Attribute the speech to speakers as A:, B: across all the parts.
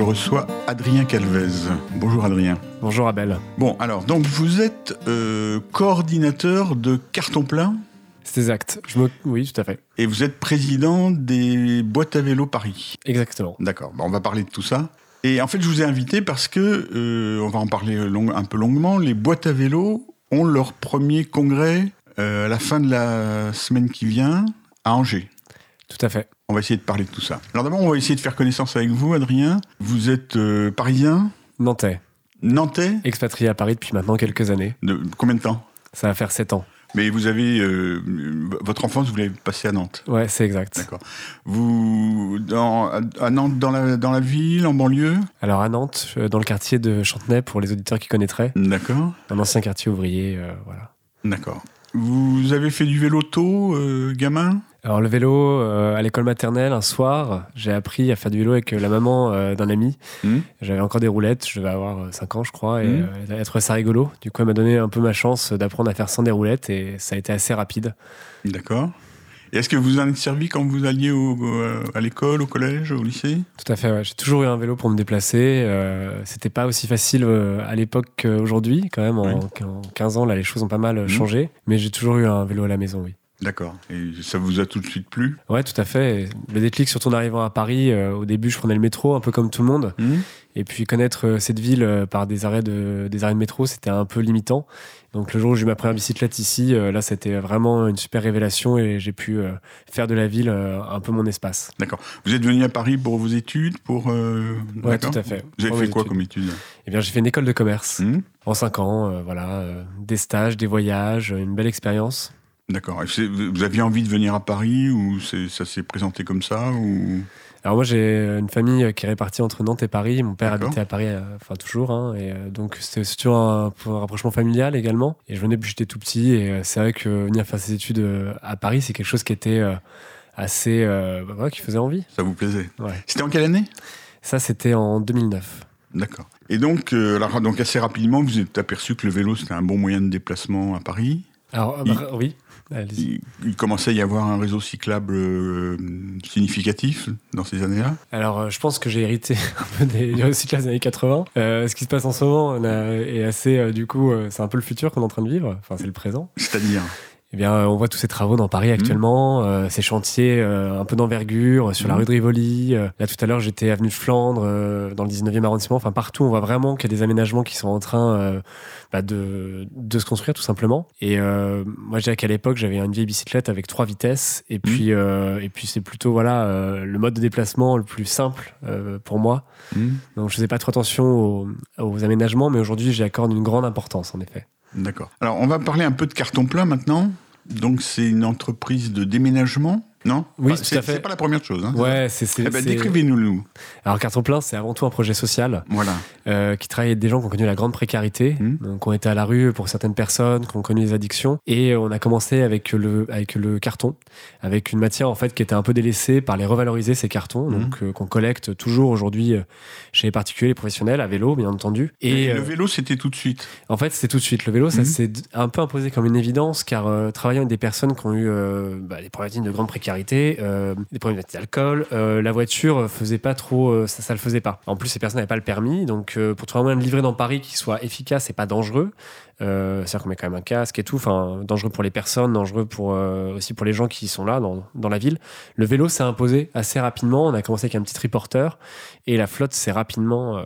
A: je reçois Adrien Calvez. Bonjour Adrien.
B: Bonjour Abel.
A: Bon, alors, donc vous êtes euh, coordinateur de Carton Plein
B: C'est exact. Je me... Oui, tout à fait.
A: et vous êtes président des boîtes à vélo Paris.
B: Exactement.
A: D'accord, Bon, on va parler de tout ça. Et en fait, je vous ai invité parce que, euh, on va en parler long- un peu longuement, les boîtes à vélo ont leur premier congrès euh, à la fin de la semaine qui vient à Angers.
B: Tout à fait.
A: On va essayer de parler de tout ça. Alors d'abord, on va essayer de faire connaissance avec vous, Adrien. Vous êtes euh, parisien,
B: Nantais.
A: nantais,
B: Expatrié à Paris depuis maintenant quelques années.
A: de combien de temps
B: Ça va faire 7 ans.
A: Mais vous avez euh, votre enfance, vous l'avez passée à Nantes.
B: Ouais, c'est exact.
A: D'accord. Vous dans, à- Nantes, dans la, dans la ville, en banlieue
B: Alors à Nantes, euh, dans le quartier de Chantenay, pour les auditeurs qui connaîtraient,
A: D'accord.
B: un ancien quartier ouvrier, euh, voilà.
A: D'accord. Vous avez fait du vélo tôt, euh, gamin?
B: Alors le vélo, euh, à l'école maternelle, un soir, j'ai appris à faire du vélo avec euh, la maman euh, d'un ami.
A: Mhm.
B: J'avais encore des roulettes, je devais avoir 5 ans je crois, et euh, elle ça rigolo. Du coup elle m'a donné un peu ma chance d'apprendre à faire sans des roulettes, et ça a été assez rapide.
A: D'accord. Et est-ce que vous en êtes servi quand vous alliez au- au- à l'école, au collège, au lycée?
B: Tout à fait, ouais. j'ai toujours eu un vélo pour me déplacer. Euh, C'était pas aussi facile euh, à l'époque qu'aujourd'hui, quand même. En,
A: Oui.
B: en 15 ans, là, les choses ont pas mal euh,
A: Mhm.
B: changé. Mais j'ai toujours eu un vélo à la maison, oui.
A: D'accord. Et ça vous a tout de suite plu?
B: Ouais, tout à fait. Le déclic, surtout en arrivant à Paris, euh, au début, je prenais le métro, un peu comme tout le monde. Et puis connaître euh, cette ville euh, par des arrêts de, des arrêts de métro, c'était un peu limitant. Donc le jour où j'ai eu ma première bicyclette ici, euh, là, c'était vraiment une super révélation et j'ai pu faire de la ville un peu mon espace.
A: D'accord. Vous êtes venu à Paris pour vos études pour, euh, d'accord
B: tout à fait.
A: Vous avez fait quoi
B: études.
A: comme études
B: Eh bien, j'ai fait une école de commerce.
A: Hmm
B: En cinq ans, euh, voilà, euh, des stages, des voyages, une belle expérience.
A: D'accord. Vous aviez envie de venir à Paris ou ça s'est présenté comme ça ou...
B: Alors moi, j'ai une famille qui est répartie entre Nantes et Paris. Mon père habitait à Paris, euh, enfin toujours, hein, et euh, donc c'était surtout un, rapprochement familial également. Et je venais depuis que j'étais tout petit, et euh, c'est vrai que venir faire ses études à Paris, c'est quelque chose qui était assez, euh, bah, qui faisait envie.
A: Ça vous plaisait
B: Ouais.
A: C'était en quelle année?
B: Ça, c'était en 2009.
A: D'accord. Et donc, euh, alors, donc assez rapidement, vous êtes aperçu que le vélo c'était un bon moyen de déplacement à Paris?
B: Alors
A: Il-
B: bah, oui.
A: Il, il commençait à y avoir un réseau cyclable euh, significatif dans ces années-là.
B: Alors, euh, je pense que j'ai hérité un peu des du recyclage des années 80. Euh, ce qui se passe en ce moment on a- est assez, euh, du coup, c'est un peu le futur qu'on est en train de vivre. Enfin, c'est le présent.
A: C'est-à-dire
B: Eh bien, euh, on voit tous ces travaux dans Paris actuellement, euh, ces chantiers euh, un peu d'envergure euh, sur la
A: Mhm.
B: rue de Rivoli. Euh, là, tout à l'heure, j'étais avenue de Flandre, euh, dans le 19e arrondissement. Enfin, partout, on voit vraiment qu'il y a des aménagements qui sont en train euh, bah, de, de se construire, tout simplement. Et euh, moi, je dirais qu'à l'époque, j'avais une vieille bicyclette avec trois vitesses. Et puis, euh, et puis c'est plutôt voilà euh, le mode de déplacement le plus simple euh, pour moi. Donc, je faisais pas trop attention aux, aux aménagements, mais aujourd'hui, j'y accorde une grande importance, en effet.
A: D'accord. Alors, on va parler un peu de carton plein maintenant. Donc, c'est une entreprise de déménagement, non
B: Oui,
A: Enfin,
B: tout
A: c'est-
B: à fait.
A: C'est pas la première chose. Hein,
B: Ouais, c'est
A: Eh ben, Décrivez-nous.
B: Alors Carton Plein, c'est avant tout un projet social
A: Voilà.
B: euh, qui travaille avec des gens qui ont connu la grande précarité,
A: Mhm.
B: donc qui ont été à la rue pour certaines personnes, qui ont connu des addictions. Et euh, on a commencé avec le, avec le carton, avec une matière en fait qui était un peu délaissée par les revaloriser ces cartons,
A: Mhm.
B: donc euh, qu'on collecte toujours aujourd'hui chez les particuliers, les professionnels, à vélo bien entendu.
A: Et,
B: Et,
A: le vélo, c'était tout de suite.
B: en fait, c'est tout de suite. Le vélo, ça
A: Mhm.
B: s'est un peu imposé comme une évidence, car euh, travaillant avec des personnes qui ont eu bah, des problématiques de grande précarité, euh, des problématiques d'alcool, euh, la voiture faisait pas trop, euh, ça, le faisait pas. En plus, ces personnes n'avaient pas le permis, donc euh, pour trouver un moyen de livrer dans Paris qui soit efficace et pas dangereux, euh, c'est-à-dire qu'on met quand même un casque et tout, enfin dangereux pour les personnes, dangereux pour euh, aussi pour les gens qui sont là dans, dans la ville. Le vélo s'est imposé assez rapidement. On a commencé avec un petit triporteur et la flotte s'est rapidement euh,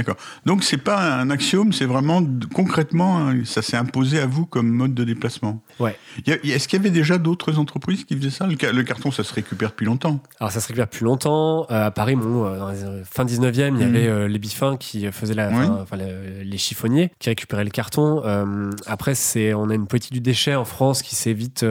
B: élargie.
A: Donc, c'est pas un axiome, c'est vraiment concrètement, hein, ça s'est imposé à vous comme mode de déplacement.
B: Ouais.
A: Est-ce qu'il y avait déjà d'autres entreprises qui faisaient ça? Le, ca- le carton, ça se récupère depuis longtemps.
B: Alors ça se récupère plus longtemps. Euh, à Paris, bon, euh, dans les euh, fin 19e, il y
A: Mhm.
B: avait euh, les bifins qui faisaient la,
A: Oui.
B: enfin, enfin, le- les chiffonniers qui récupéraient le carton. Après, c'est, on a une politique du déchet en France qui s'est vite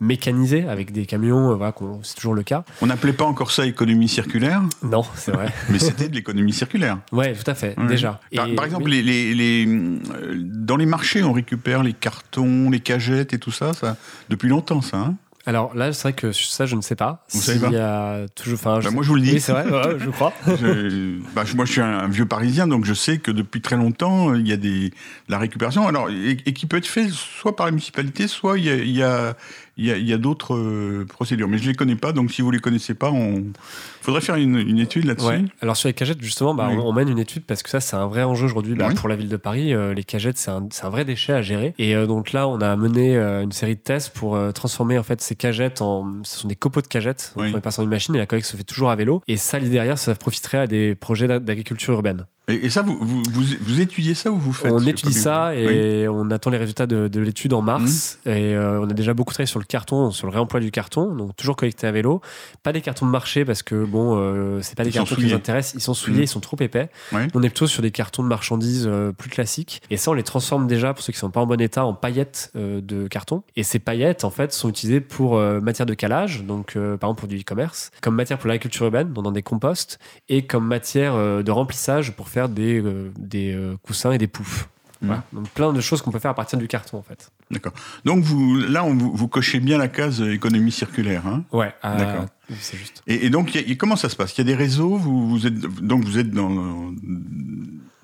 B: mécanisée avec des camions. voilà, c'est toujours le cas.
A: On n'appelait pas encore ça économie circulaire,
B: Non, c'est vrai.
A: mais c'était de l'économie circulaire.
B: ouais, tout à fait. Déjà.
A: Par,
B: Et-
A: par exemple,
B: oui.
A: les, les- les, euh, dans les marchés, on récupère les cartons, les cagettes et tout ça, ça depuis longtemps, ça. hein
B: Alors là, c'est vrai que ça, je ne sais pas.
A: Vous savez pas
B: toujours. Enfin,
A: Bah, moi, je vous le dis.
B: Oui, c'est vrai. ouais, je crois.
A: Je- bah, moi, je suis un, vieux Parisien, donc je sais que depuis très longtemps, il y a des, la récupération, alors, et, et qui peut être fait soit par la municipalité, soit il y a, il y a, il y a, d'autres euh, procédures, mais je les connais pas. Donc si vous les connaissez pas, on faudrait faire une, une étude là-dessus.
B: Ouais. Alors sur les cagettes, justement, bah,
A: Oui.
B: on, on mène une étude parce que ça, c'est un vrai enjeu aujourd'hui bah,
A: Oui.
B: pour la ville de Paris. Euh, les cagettes, c'est un, vrai déchet à gérer. Et euh, donc là, on a mené une série de tests pour transformer en fait ces cagettes en, ce sont des copeaux de cagettes. Donc
A: Oui.
B: on les passe dans une machine et la collecte se fait toujours à vélo. Et ça, l'idée derrière, ça profiterait à des projets d'a- d'agriculture urbaine.
A: Et, et ça, vous, vous, vous, vous étudiez ça ou vous faites
B: on étudie ça.
A: Oui.
B: et on attend les résultats de, de l'étude en mars.
A: Mmh.
B: Et euh, on a déjà beaucoup travaillé sur le carton, sur le réemploi du carton, donc toujours collecté à vélo. Pas des cartons de marché parce que bon, euh, c'est pas des
A: Ils
B: cartons qui nous intéressent. Ils sont souillés,
A: Mmh.
B: ils sont trop épais. On est plutôt sur des cartons de marchandises euh, plus classiques. Et ça, on les transforme déjà pour ceux qui sont pas en bon état en paillettes euh, de carton. Et ces paillettes, en fait, sont utilisées pour matière de calage, donc par exemple pour du e-commerce, comme matière pour l'agriculture urbaine, donc dans des composts, et comme matière de remplissage pour faire des, euh, des euh, coussins et des poufs.
A: Mmh.
B: Donc plein de choses qu'on peut faire à partir du carton en fait.
A: D'accord. Donc vous, là, on, vous, vous cochez bien la case euh, économie circulaire. Hein
B: Ouais, à-
A: D'accord.
B: c'est juste.
A: et, et donc, y a- comment ça se passe? Il y a des réseaux? Vous, vous êtes donc vous êtes dans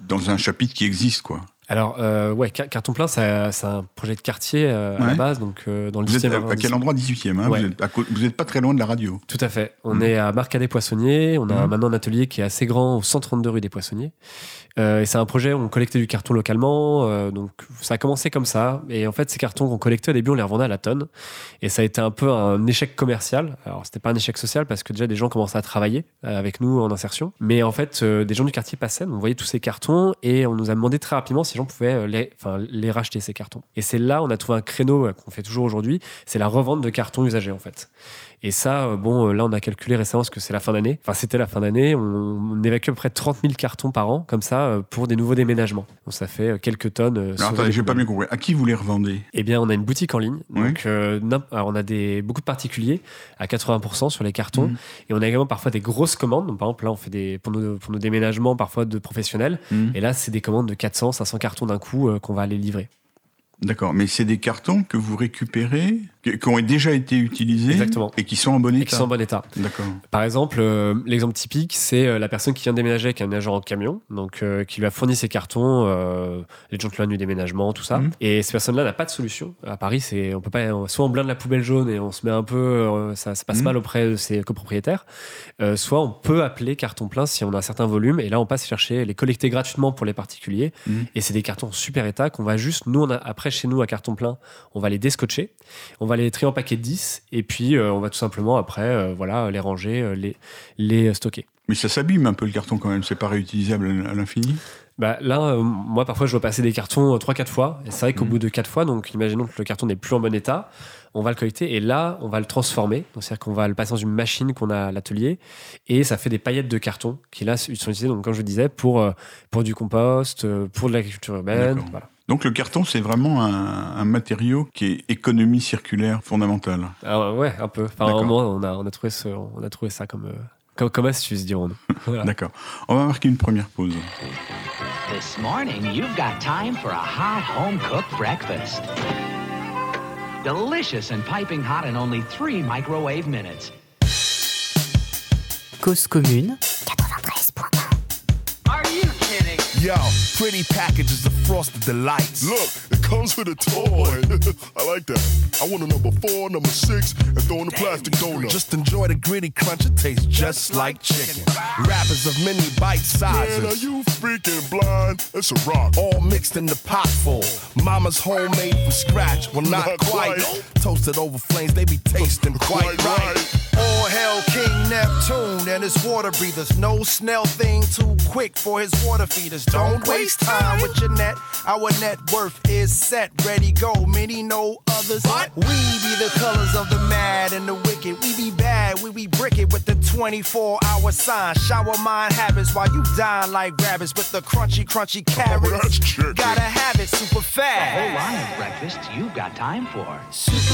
A: dans un chapitre qui existe, quoi.
B: Alors euh, ouais, Car- carton plein, c'est un projet de quartier euh, à la base, donc euh, dans le
A: Vous êtes
B: 10e
A: à, à quel endroit 18e hein
B: Ouais.
A: Vous êtes à co- vous êtes pas très loin de la radio.
B: Tout à fait. On
A: Mhm.
B: est à Marcadet-Poissonnier. On a
A: Mhm.
B: maintenant un atelier qui est assez grand au 132 rue des Poissonniers. Euh, et c'est un projet où on collectait du carton localement. donc ça a commencé comme ça. Et en fait, ces cartons qu'on collectait au début, on les revendait à la tonne. Et ça a été un peu un échec commercial. Alors c'était pas un échec social parce que déjà des gens commençaient à travailler avec nous en insertion. Mais en fait, des gens du quartier passaient, on voyait tous ces cartons et on nous a demandé très rapidement si les gens pouvaient euh, les, les racheter ces cartons. Et c'est là on a trouvé un créneau euh, qu'on fait toujours aujourd'hui. C'est la revente de cartons usagés en fait. Et ça, euh, bon, euh, là, on a calculé récemment parce que c'est la fin d'année. Enfin, c'était la fin d'année. On, on évacue à peu près 30 000 cartons par an, comme ça, euh, pour des nouveaux déménagements. Donc, ça fait quelques tonnes.
A: Alors, attendez, j'ai pas bien compris. À qui vous les revendez?
B: Eh bien, on a une boutique en ligne.
A: Oui.
B: Donc, euh, alors, on a des, beaucoup de particuliers à 80% sur les cartons.
A: Mhm.
B: Et on a également parfois des grosses commandes. Donc, par exemple, là, on fait des, pour nos, pour nos déménagements, parfois de professionnels.
A: Hmm.
B: Et là, c'est des commandes de 400, 500 cartons d'un coup euh, qu'on va aller livrer.
A: D'accord, mais c'est des cartons que vous récupérez, qui qui ont déjà été utilisés
B: Exactement.
A: et qui sont en bon
B: Et
A: état.
B: qui sont en bon état.
A: D'accord.
B: Par exemple, euh, l'exemple typique, c'est euh, la personne qui vient déménager avec un agent en camion, donc euh, qui lui a fourni ses cartons, euh, les gentlemen du déménagement, tout ça.
A: Mhm.
B: Et ces personnes-là n'a pas de solution. À Paris, c'est on peut pas, soit on blinde la poubelle jaune et on se met un peu, ça, ça passe
A: Mhm.
B: mal auprès de ses copropriétaires, soit on peut appeler carton plein si on a un certain volume. Et là, on passe chercher les collecter gratuitement pour les particuliers.
A: Mhm.
B: Et c'est des cartons super état qu'on va juste, nous, on a, après chez nous à carton plein, on va les on va les trier en paquets de 10 et puis euh, on va tout simplement après, euh, voilà, les ranger, euh, les, les stocker.
A: Mais ça s'abîme un peu le carton quand même. C'est pas réutilisable à l'infini.
B: Bah, là, euh, moi, parfois, je dois passer des cartons 3-4 fois. Et c'est vrai qu'au
A: Mhm.
B: bout de 4 fois, donc imaginons que le carton n'est plus en bon état, on va le collecter et là, on va le transformer. Donc, C'est-à-dire qu'on va le passer dans une machine qu'on a à l'atelier et ça fait des paillettes de carton qui là sont utilisées, donc, comme je disais, pour, euh, pour du compost, euh, pour de l'agriculture urbaine. Voilà.
A: Donc le carton, c'est vraiment un, un matériau qui est économie circulaire fondamentale.
B: Ah, ouais, un peu. Enfin,
A: D'accord.
B: au moins, on a, on, a trouvé ce- on a trouvé ça comme, euh, comme, comme astuce, dirons-nous. Voilà.
A: D'accord. On va marquer une première pause.
C: This morning, you've got time for a hot home cooked breakfast. Delicious and piping hot in only three microwave minutes.
D: Cause commune?
E: Yo, pretty packages of frosted delights.
F: Look, it comes with a toy. I like that. I want a number four, number six, and throw in the plastic donut.
E: Just enjoy the gritty crunch, it tastes just like chicken. Wrappers of many bite sizes.
F: Man, are you freaking blind? It's a rock.
E: All mixed in the pot full. Mama's homemade from scratch. Well, not,
F: Not
E: quite.
F: quite.
E: Toasted over flames, they be tasting quite,
F: Quite
E: right.
F: right.
E: All hail King Neptune and his water breathers. No snail thing too quick for his water feeders. Don't waste time with your net. Our net worth is set, ready, go. Many know others. What? We be the colors of the mad and the wicked. We be bad, we be brick it with the 24 hour sign. Shower mind habits while you dine like rabbits with the crunchy, crunchy oh, carrots.
F: that's chicken.
E: Gotta have it super
C: A whole
E: fast.
C: line of breakfasts you've got time for.
G: Super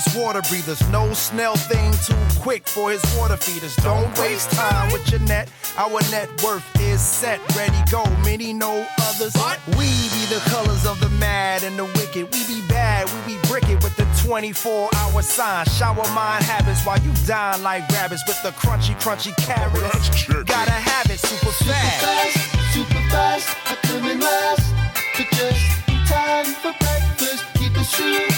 E: his water breathers. No snail thing too quick for his water feeders. Don't waste time with your net. Our net worth is set, ready, go. Many know others. We be the colors of the mad and the wicked. We be bad, we be brick it with the 24 hour sign. Shower mind habits while you dine like rabbits with the crunchy, crunchy carrots. Gotta have it super fast.
G: Super fast, super fast. I come in last, but just in time for breakfast. Keep it true,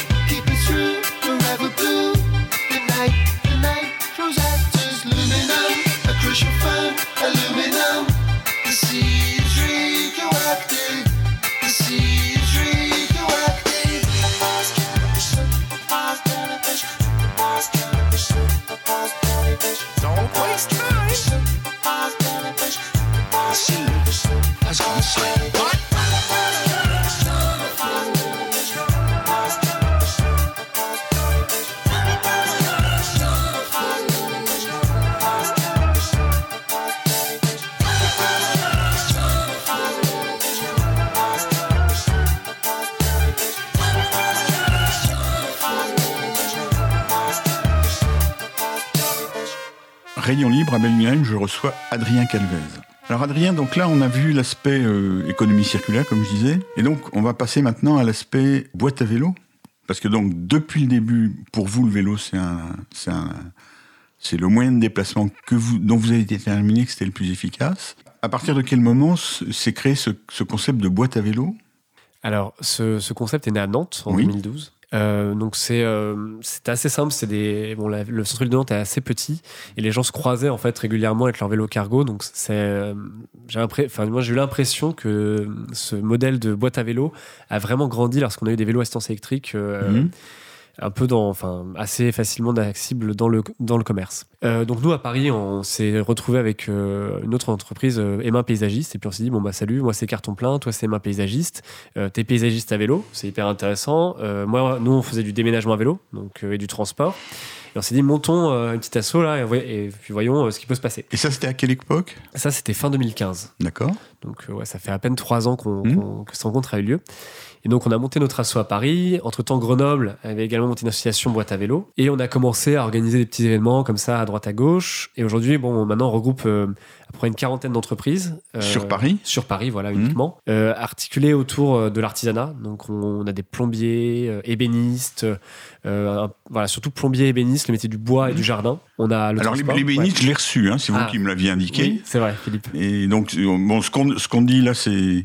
A: Libre à Bellingham, je reçois Adrien Calvez. Alors Adrien, donc là on a vu l'aspect euh, économie circulaire comme je disais, et donc on va passer maintenant à l'aspect boîte à vélo, parce que donc depuis le début, pour vous le vélo c'est un, c'est c'est le moyen de déplacement que vous, dont vous avez déterminé que c'était le plus efficace. À partir de quel moment s'est créé ce concept de boîte à vélo?
B: Alors, ce, ce concept est né à Nantes en
A: Oui.
B: 2012. Euh, donc c'est euh, assez simple, c'est des bon la- le centre-ville de Nantes est assez petit et les gens se croisaient en fait régulièrement avec leur vélo cargo donc c'est euh, j'ai enfin moi j'ai eu l'impression que ce modèle de boîte à vélo a vraiment grandi lorsqu'on a eu des vélos à assistance électrique
A: Mhm.
B: Un peu dans enfin assez facilement accessible dans le dans le commerce. Euh, donc nous à Paris on s'est retrouvé avec euh, une autre entreprise euh, Emma paysagiste et puis on s'est dit bon bah salut moi c'est carton plein toi c'est Emma paysagiste euh, t'es paysagiste à vélo, c'est hyper intéressant. Euh, moi, nous, on faisait du déménagement à vélo donc, euh, et du transport. Et on s'est dit, montons euh, un petit assaut là et, puis voyons euh, ce qui peut se passer.
A: Et ça c'était à quelle époque?
B: Ça, c'était fin 2015.
A: D'accord
B: Donc, euh, ouais, ça fait à peine trois ans qu'on,
A: Mhm.
B: qu'on- que cette rencontre a eu lieu. Et donc, on a monté notre assaut à Paris. Entre-temps, Grenoble avait également monté une association boîte à vélo. Et on a commencé à organiser des petits événements comme ça à droite à gauche. Et aujourd'hui, bon, maintenant, on regroupe euh, peu près une quarantaine d'entreprises. euh,
A: Sur Paris
B: Sur Paris, voilà,
A: Mhm.
B: uniquement. Euh, articulées autour euh, de l'artisanat. Donc, on, on a des plombiers, euh, ébénistes, un- voilà, surtout plombiers, ébénistes, le métier du bois et du jardin. On a le
A: Mhm. Alors bénistes,
B: Ouais.
A: je l'ai reçu, hein, c'est vous
B: Ah.
A: qui me l'aviez indiqué.
B: Oui, c'est vrai, Philippe.
A: Et donc, bon, ce qu'on ce qu'on dit là, c'est.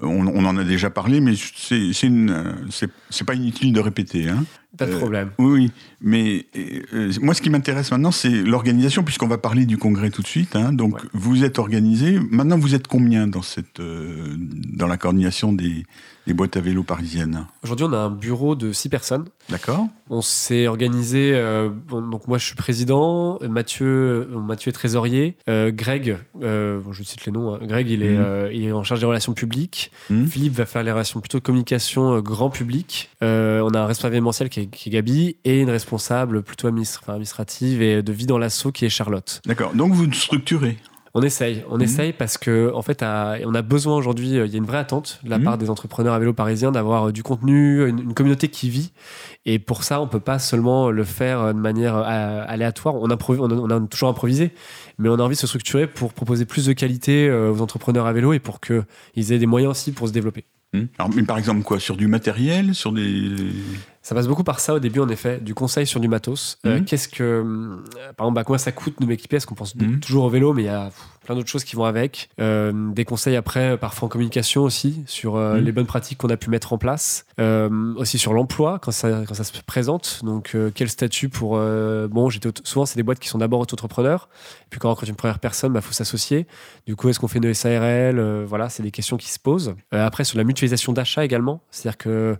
A: On, on en a déjà parlé, mais c'est c'est une- euh, c'est c'est pas inutile de répéter. Hein.
B: Pas de
A: Euh,
B: problème.
A: Oui, oui. Mais euh, moi, ce qui m'intéresse maintenant, c'est l'organisation, puisqu'on va parler du congrès tout de suite. hein. Donc,
B: Ouais.
A: vous êtes organisé. Maintenant, vous êtes combien dans, cette, euh, dans la coordination des, des boîtes à vélo parisiennes
B: Aujourd'hui, on a un bureau de six personnes.
A: D'accord
B: On s'est organisé. euh, donc moi, je suis président. Mathieu, euh, Mathieu est trésorier. Euh, Greg, euh, bon, je cite les noms. hein. Greg, il est,
A: Mhm.
B: il est en charge des relations publiques.
A: Mhm.
B: Philippe va faire les relations plutôt communication grand public. On a un responsable événementiel qui est, qui est Gabi et une responsable plutôt administrative et de vie dans l'assaut qui est Charlotte.
A: D'accord. Donc, vous structurez.
B: On essaye, on
A: Mhm.
B: essaye parce que en fait, à- on a besoin aujourd'hui. euh, Il y a une vraie attente de la
A: Mhm.
B: part des entrepreneurs à vélo parisiens d'avoir euh, du contenu, une, une communauté qui vit. Et pour ça, on peut pas seulement le faire euh, de manière aléatoire. On, a, on a toujours improvisé, mais on a envie de se structurer pour proposer plus de qualité aux entrepreneurs à vélo et pour que ils aient des moyens aussi pour se développer.
A: Alors, mais par exemple, quoi? Sur du matériel? Sur des.
B: Ça passe beaucoup par ça au début, en effet, du conseil sur du matos. Euh,
A: Mhm.
B: Qu'est-ce que, euh, par exemple, bah, combien ça coûte de m'équiper Est-ce qu'on pense
A: Mhm.
B: toujours au vélo, mais il y a pff, plein d'autres choses qui vont avec. Euh, des conseils après, parfois en communication aussi, sur
A: Mhm.
B: les bonnes pratiques qu'on a pu mettre en place. Aussi sur l'emploi, quand ça, quand ça se présente. Donc, quel statut pour. bon, j'étais souvent, c'est des boîtes qui sont d'abord auto-entrepreneurs. Puis quand on recrute une première personne, il bah, faut s'associer. Du coup, est-ce qu'on fait une SARL Voilà, c'est des questions qui se posent. Après, sur la mutualisation d'achat également. C'est-à-dire que.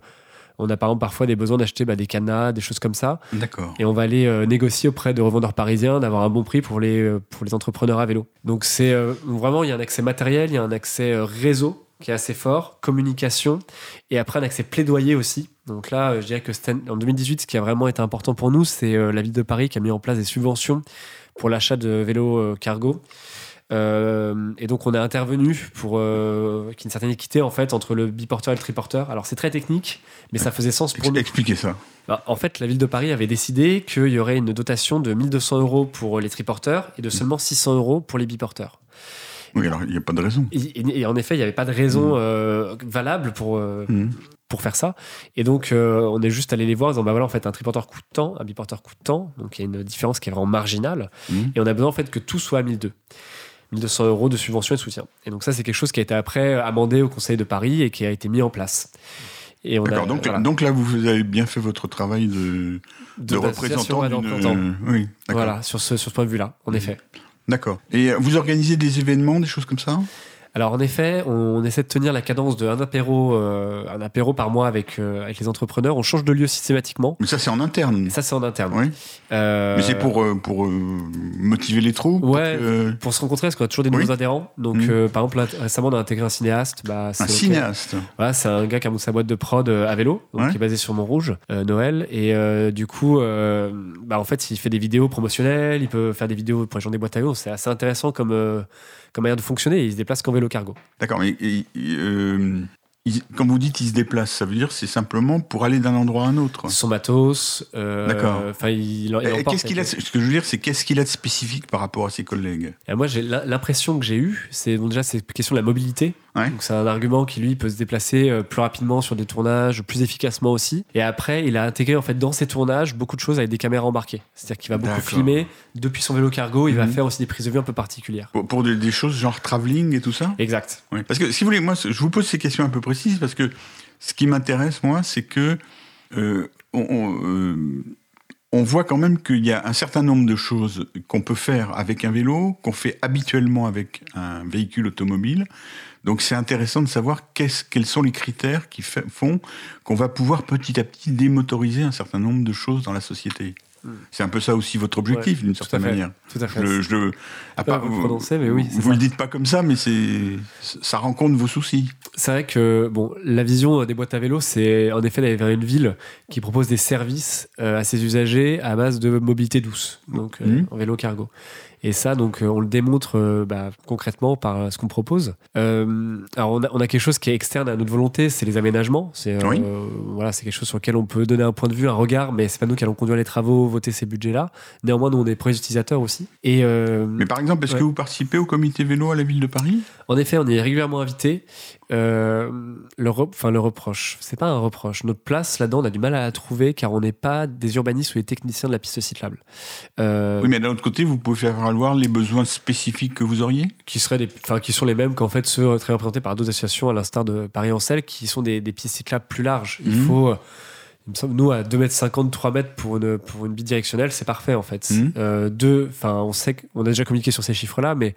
B: On a par exemple parfois des besoins d'acheter bah, des cadenas, des choses comme ça.
A: D'accord.
B: Et on va aller euh, négocier auprès de revendeurs parisiens d'avoir un bon prix pour les, euh, pour les entrepreneurs à vélo. Donc c'est euh, vraiment, il y a un accès matériel, il y a un accès euh, réseau qui est assez fort, communication, et après un accès plaidoyer aussi. Donc là, je dirais que en 2018, ce qui a vraiment été important pour nous, c'est la ville de Paris qui a mis en place des subventions pour l'achat de vélos cargo. Euh, et donc on a intervenu pour euh, qu'il y ait une certaine équité en fait entre le biporteur et le triporteur. Alors c'est très technique, mais ça faisait sens pour nous.
A: Expliquez ça.
B: Bah, en fait, la ville de Paris avait décidé qu'il y aurait une dotation de 1200 euros pour les triporteurs et de seulement 600 euros pour les biporteurs.
A: Oui, alors il n'y a pas de raison.
B: Et, et- et en effet, il n'y avait pas de raison euh, valable pour, euh,
A: Mhm.
B: pour faire ça. Et donc, euh, on est juste allé les voir en disant bah voilà, en fait, un triporteur coûte tant, un biporteur coûte tant. Donc, il y a une différence qui est vraiment marginale. Et on a besoin en fait que tout soit à 1200. 1200 euros de subvention et de soutien. Et donc, ça, c'est quelque chose qui a été après amendé au Conseil de Paris et qui a été mis en place. Et on a.
A: Donc,
B: voilà,
A: donc là, vous avez bien fait votre travail de, représentant. euh, oui, d'accord.
B: Voilà, sur ce, sur ce point de vue-là, en effet.
A: D'accord. Et euh, vous organisez des événements, des choses comme ça?
B: Alors en effet, on, essaie de tenir la cadence d'un apéro, euh, un apéro par mois avec, euh, avec les entrepreneurs. On change de lieu systématiquement.
A: Mais ça, c'est en interne.
B: Ça, c'est en interne.
A: Oui.
B: Euh,
A: Mais c'est pour, pour motiver les troupes pour
B: Ouais.
A: que-
B: pour se rencontrer, parce qu'on a toujours des
A: Oui.
B: nouveaux adhérents. Donc, euh, par exemple, récemment, on a intégré un cinéaste. Bah,
A: Un cinéaste.
B: Voilà, c'est un gars qui a monté sa boîte de prod à vélo, donc
A: Ouais.
B: qui est basé sur Montrouge, Noël. Et du coup, bah, en fait, il fait des vidéos promotionnelles, il peut faire des vidéos pour les gens des boîtes à vélo. C'est assez intéressant comme, comme manière de fonctionner. Et il se déplace qu'en vélo cargo.
A: D'accord, mais et, euh, quand vous dites il se déplace, ça veut dire c'est simplement pour aller d'un endroit à un autre.
B: Son matos. euh,
A: D'accord.
B: Enfin, il, il
A: Qu'est-ce qu'il a Ce que je veux dire, c'est qu'est-ce qu'il a de spécifique par rapport à ses collègues?
B: Et moi, j'ai l'impression que j'ai eue, c'est bon, déjà c'est question de la mobilité.
A: Ouais.
B: Donc c'est un argument qui lui peut se déplacer euh, plus rapidement sur des tournages, plus efficacement aussi. Et après, il a intégré en fait dans ses tournages beaucoup de choses avec des caméras embarquées. C'est-à-dire qu'il va beaucoup filmer depuis son vélo cargo. Il va
A: Mhm.
B: faire aussi des prises de vue un peu particulières.
A: Pour, pour des, des choses genre travelling et tout ça?
B: Exact.
A: Parce que si vous voulez, moi, je vous pose ces questions un peu précises parce que ce qui m'intéresse, moi, c'est que euh, on, on, euh, on voit quand même qu'il y a un certain nombre de choses qu'on peut faire avec un vélo, qu'on fait habituellement avec un véhicule automobile. Donc c'est intéressant de savoir quels sont les critères qui font qu'on va pouvoir petit à petit démotoriser un certain nombre de choses dans la société. C'est un peu ça aussi votre objectif,
B: Ouais,
A: d'une certaine manière.
B: Tout à fait.
A: Je, le- je le- à part-
B: vous prononcer, mais oui,
A: Vous le dites pas comme ça, mais c'est ça rencontre vos soucis.
B: C'est vrai que bon, la vision euh, des boîtes à vélo, c'est en effet d'aller vers une ville qui propose des services euh, à ses usagers à base de mobilité douce, donc euh,
A: Mhm.
B: en vélo cargo. Et ça, donc, euh, on le démontre euh, bah, concrètement par euh, ce qu'on propose. Euh, alors, on a, on a quelque chose qui est externe à notre volonté, c'est les aménagements. C'est euh, voilà, c'est quelque chose sur lequel on peut donner un point de vue, un regard, mais c'est pas nous qui allons conduire les travaux, voter ces budgets-là. Néanmoins, nous, on est premiers utilisateurs aussi. Et euh,
A: Mais par exemple, est-ce
B: Ouais.
A: que vous participez au comité vélo à la ville de Paris?
B: En effet, on est régulièrement invité. Le, re- enfin, le reproche, c'est pas un reproche. Notre place là-dedans, on a du mal à la trouver car on n'est pas des urbanistes ou des techniciens de la piste cyclable.
A: Oui, mais d'un autre côté, vous pouvez faire valoir les besoins spécifiques que vous auriez
B: qui seraient des, enfin, qui sont les mêmes qu'en fait ceux très représentés par d'autres associations, à l'instar de Paris en Selle, qui sont des, des pistes cyclables plus larges. Il
A: Mhm.
B: faut, il me semble, nous à 2m50, 3 mètres pour une, pour une bidirectionnelle, c'est parfait en fait.
A: Mhm.
B: Euh, deux, enfin, on sait qu'on a déjà communiqué sur ces chiffres-là, mais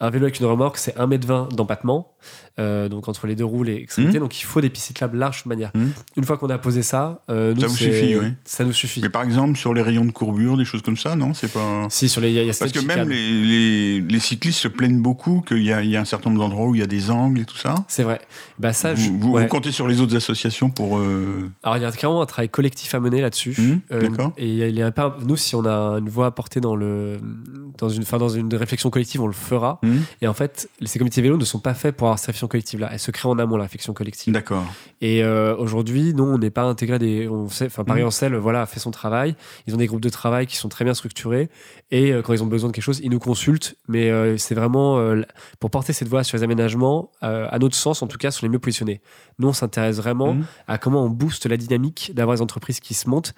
B: un vélo avec une remorque, c'est 1m20 d'empattement, euh, donc entre les deux roues, les extrémités.
A: Mhm.
B: Donc il faut des pistes cyclables larges de manière.
A: Mhm.
B: Une fois qu'on a posé ça, euh, nous,
A: Ça vous suffit, oui.
B: Ça nous suffit.
A: Mais par exemple, sur les rayons de courbure, des choses comme ça, non? C'est pas.
B: Si, sur les, y a- y a
A: Parce que même les, les, les cyclistes se plaignent beaucoup qu'il y, a- y a un certain nombre d'endroits où il y a des angles et tout ça.
B: C'est vrai. Bah ça, je-
A: vous,
B: ouais.
A: comptez sur les autres associations pour. euh,
B: Alors il y a carrément un travail collectif à mener là-dessus.
A: Mhm,
B: Euh,
A: d'accord.
B: Et il un peu, nous, si on a une voix à porter dans le, dans une, enfin, dans une réflexion collective, on le fera. Et en fait, ces comités vélo ne sont pas faits pour avoir cette réflexion collective-là. Elle se crée en amont la réflexion collective.
A: D'accord.
B: Et euh, aujourd'hui, nous, on n'est pas intégré des. On sait, enfin, Paris
A: Mhm.
B: en selle, voilà, a fait son travail. Ils ont des groupes de travail qui sont très bien structurés. Et euh, quand ils ont besoin de quelque chose, ils nous consultent. Mais euh, c'est vraiment euh, pour porter cette voix sur les aménagements, euh, à notre sens, en tout cas, sont les mieux positionnés. Nous, on s'intéresse vraiment
A: Mhm.
B: à comment on booste la dynamique d'avoir des entreprises qui se montent.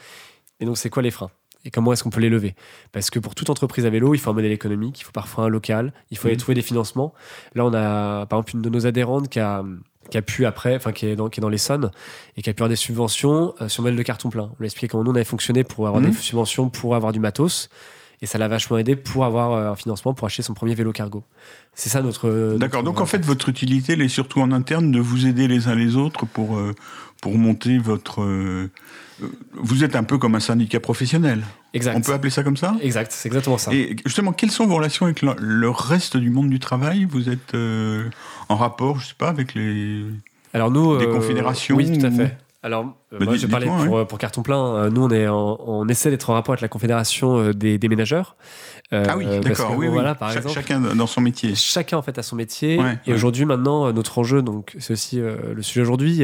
B: Et donc, c'est quoi les freins? Et comment est-ce qu'on peut les lever? Parce que pour toute entreprise à vélo, il faut un modèle économique, il faut parfois un local, il faut aller
A: Mhm.
B: trouver des financements. Là, on a par exemple une de nos adhérentes qui a, qui a pu après, enfin qui est dans, qui est dans l'Essonne et qui a pu avoir des subventions euh, sur modèle de carton plein. On lui a expliqué comment nous on avait fonctionné pour avoir
A: Mhm.
B: des subventions pour avoir du matos. Et ça l'a vachement aidé pour avoir euh, un financement pour acheter son premier vélo cargo. C'est ça notre.
A: D'accord. Donc en fait, votre utilité, elle est surtout en interne de vous aider les uns les autres pour, euh, pour monter votre. euh, vous êtes un peu comme un syndicat professionnel.
B: exact.
A: On peut appeler ça comme ça
B: Exact, c'est exactement ça.
A: Et justement, quelles sont vos relations avec le, le reste du monde du travail? Vous êtes euh, en rapport, je sais pas, avec les.
B: Alors nous,
A: Des
B: euh,
A: confédérations
B: Oui, tout à fait. Alors, euh,
A: Bah,
B: moi, je parlais pour, euh, pour Carton Plein. euh, nous, on, est en- on essaie d'être en rapport avec la Confédération euh, des déménageurs. Euh,
A: Ah oui, d'accord. Oui.
B: Voilà, par
A: Cha-
B: exemple.
A: Chacun dans son métier.
B: Chacun en fait a son métier
A: Ouais,
B: et
A: ouais.
B: aujourd'hui maintenant notre enjeu donc c'est aussi euh, le sujet aujourd'hui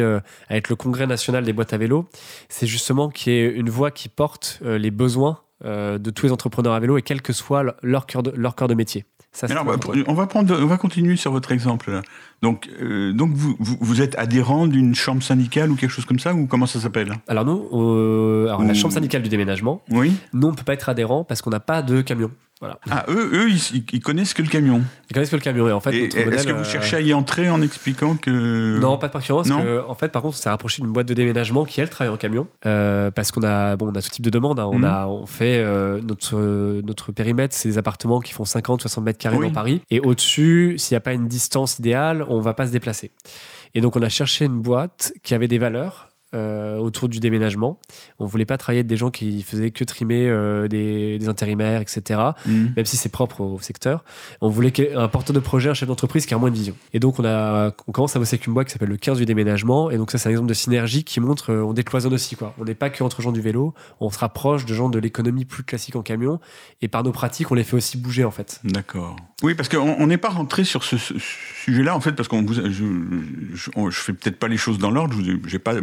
B: avec le congrès national des boîtes à vélo c'est justement qu'il y ait une voix qui porte les besoins de tous les entrepreneurs à vélo et quel que soit le- leur cœur de, leur cœur de métier ça,
A: Alors, bah, on va prendre, on va continuer sur votre exemple là. Donc, euh, donc vous, vous, vous êtes adhérent d'une chambre syndicale ou quelque chose comme ça ou comment ça s'appelle?
B: Alors nous euh, alors la chambre syndicale du déménagement
A: Oui.
B: nous on peut pas être adhérent parce qu'on n'a pas de camion voilà
A: Ah, eux, eux, ils, ils connaissent que le camion.
B: ils connaissent que le camion et en fait
A: Est-ce que vous
B: euh,
A: cherchez à y entrer en expliquant que
B: Non, pas de.
A: Non.
B: que, en fait, par contre, on s'est rapproché d'une boîte de déménagement qui, elle, travaille en camion. Euh, parce qu'on a, bon, on a tout type de demande. hein. On,
A: Mhm.
B: a, on fait euh, notre, notre périmètre, c'est des appartements qui font 50, 60 mètres carrés
A: Oui.
B: dans Paris. Et au-dessus, s'il n'y a pas une distance idéale, on va pas se déplacer. Et donc, on a cherché une boîte qui avait des valeurs. Euh, autour du déménagement. On voulait pas travailler avec des gens qui faisaient que trimer euh, des, des intérimaires, etc
A: Hmm.
B: même si c'est propre au secteur. On voulait un porteur de projet, un chef d'entreprise qui a moins de vision. Et donc, on, a, on commence à bosser avec une boîte qui s'appelle le 15 du déménagement. Et donc, ça, c'est un exemple de synergie qui montre euh, on décloisonne aussi. Quoi. On n'est pas que entre gens du vélo, on se rapproche de gens de l'économie plus classique en camion. Et par nos pratiques, on les fait aussi bouger, en fait.
A: D'accord. Oui, parce qu'on on n'est pas rentré sur ce, ce sujet-là, en fait, parce qu'on vous, je, je, je fais peut-être pas les choses dans l'ordre. Je n'ai pas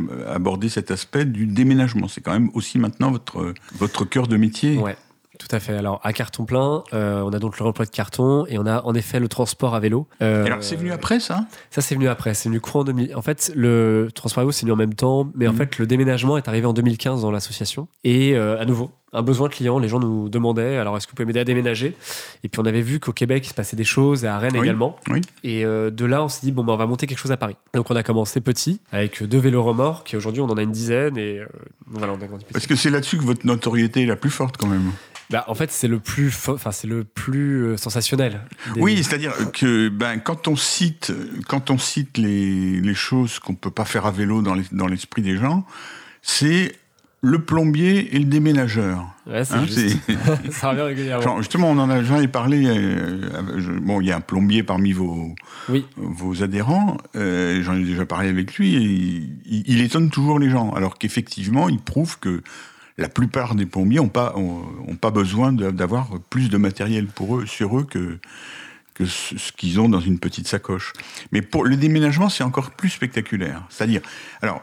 A: abordé cet aspect du déménagement. C'est quand même aussi maintenant votre votre cœur de métier.
B: Ouais. Tout à fait. Alors, à carton plein, euh, on a donc le remploi de carton et on a en effet le transport à vélo. Euh,
A: alors, c'est venu après ça?
B: Ça, c'est venu après. C'est venu courant 2000. En fait, le transport à vélo, c'est venu en même temps. Mais en
A: Mhm.
B: fait, le déménagement est arrivé en 2015 dans l'association. Et euh, à nouveau, un besoin client. Les gens nous demandaient alors, est-ce que vous pouvez m'aider à déménager? Et puis, on avait vu qu'au Québec, il se passait des choses, et à Rennes
A: Oui.
B: également.
A: Oui.
B: Et euh, de là, on s'est dit, bon, bah, on va monter quelque chose à Paris. Donc, on a commencé petit, avec deux vélos remorques. Et aujourd'hui, on en a une dizaine. Et euh, voilà, on a grandi petit.
A: Parce que c'est là-dessus que votre notoriété est la plus forte, quand même.
B: Bah, en fait, c'est le plus, enfin, c'est le plus euh, sensationnel. des-
A: Oui, c'est-à-dire que ben, quand on cite, quand on cite les, les choses qu'on peut pas faire à vélo dans les- dans l'esprit des gens, c'est le plombier et le déménageur.
B: Ouais, c'est
A: Hein,
B: juste. ça revient régulièrement.
A: Genre, justement, on en a déjà parlé. euh, je- bon, il y a un plombier parmi vos,
B: Oui.
A: vos adhérents. euh, J'en ai déjà parlé avec lui. Et il, il- il étonne toujours les gens. Alors qu'effectivement, il prouve que la plupart des plombiers n'ont pas, ont, ont pas besoin d'avoir plus de matériel pour eux, sur eux que, que ce, ce qu'ils ont dans une petite sacoche. Mais pour le déménagement, c'est encore plus spectaculaire. C'est-à-dire, alors,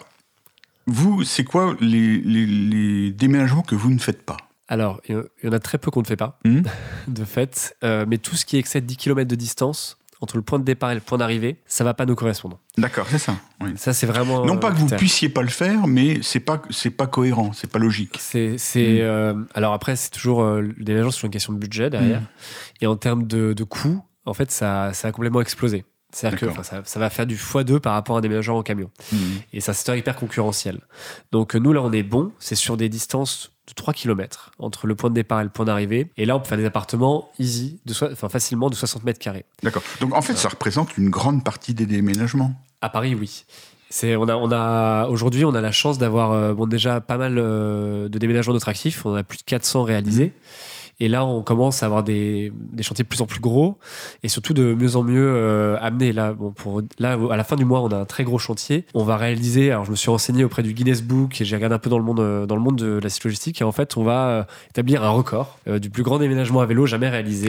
A: vous, c'est quoi les, les- les déménagements que vous ne faites pas?
B: Alors, il y en a très peu qu'on ne fait pas,
A: Hmm?
B: de fait. Euh, mais tout ce qui excède 10 km de distance, entre le point de départ et le point d'arrivée, ça va pas nous correspondre.
A: D'accord, c'est ça. oui.
B: Ça, c'est vraiment.
A: Non
B: euh,
A: pas que vous puissiez pas le faire, mais c'est pas c'est pas cohérent, c'est pas logique.
B: C'est, c'est,
A: Mm.
B: euh, alors après, c'est toujours euh, le déménagement, c'est toujours une question de budget derrière.
A: Mm.
B: Et en termes de, de coûts, en fait, ça, ça a complètement explosé. C'est-à-dire que ça, ça va faire du x2 par rapport à un déménageur en camion. Et ça, c'est hyper concurrentiel. Donc, nous, là, on est bon. C'est sur des distances de 3 km entre le point de départ et le point d'arrivée. Et là, on peut faire des appartements easy, de enfin, facilement de 60 mètres carrés.
A: D'accord. Donc en fait, ça représente une grande partie des déménagements.
B: À Paris, oui. C'est, on a, on a, aujourd'hui, on a la chance d'avoir euh, bon, déjà pas mal euh, de déménagements notre actif. On en a plus de 400 réalisés. Et là, on commence à avoir des, des chantiers de plus en plus gros et surtout de mieux en mieux euh, amenés. Là, bon, pour, là, à la fin du mois, on a un très gros chantier. On va réaliser. Alors, je me suis renseigné auprès du Guinness Book et j'ai regardé un peu dans le monde, euh, dans le monde de la logistique. Et en fait, on va euh, établir un record du plus grand déménagement à vélo jamais réalisé.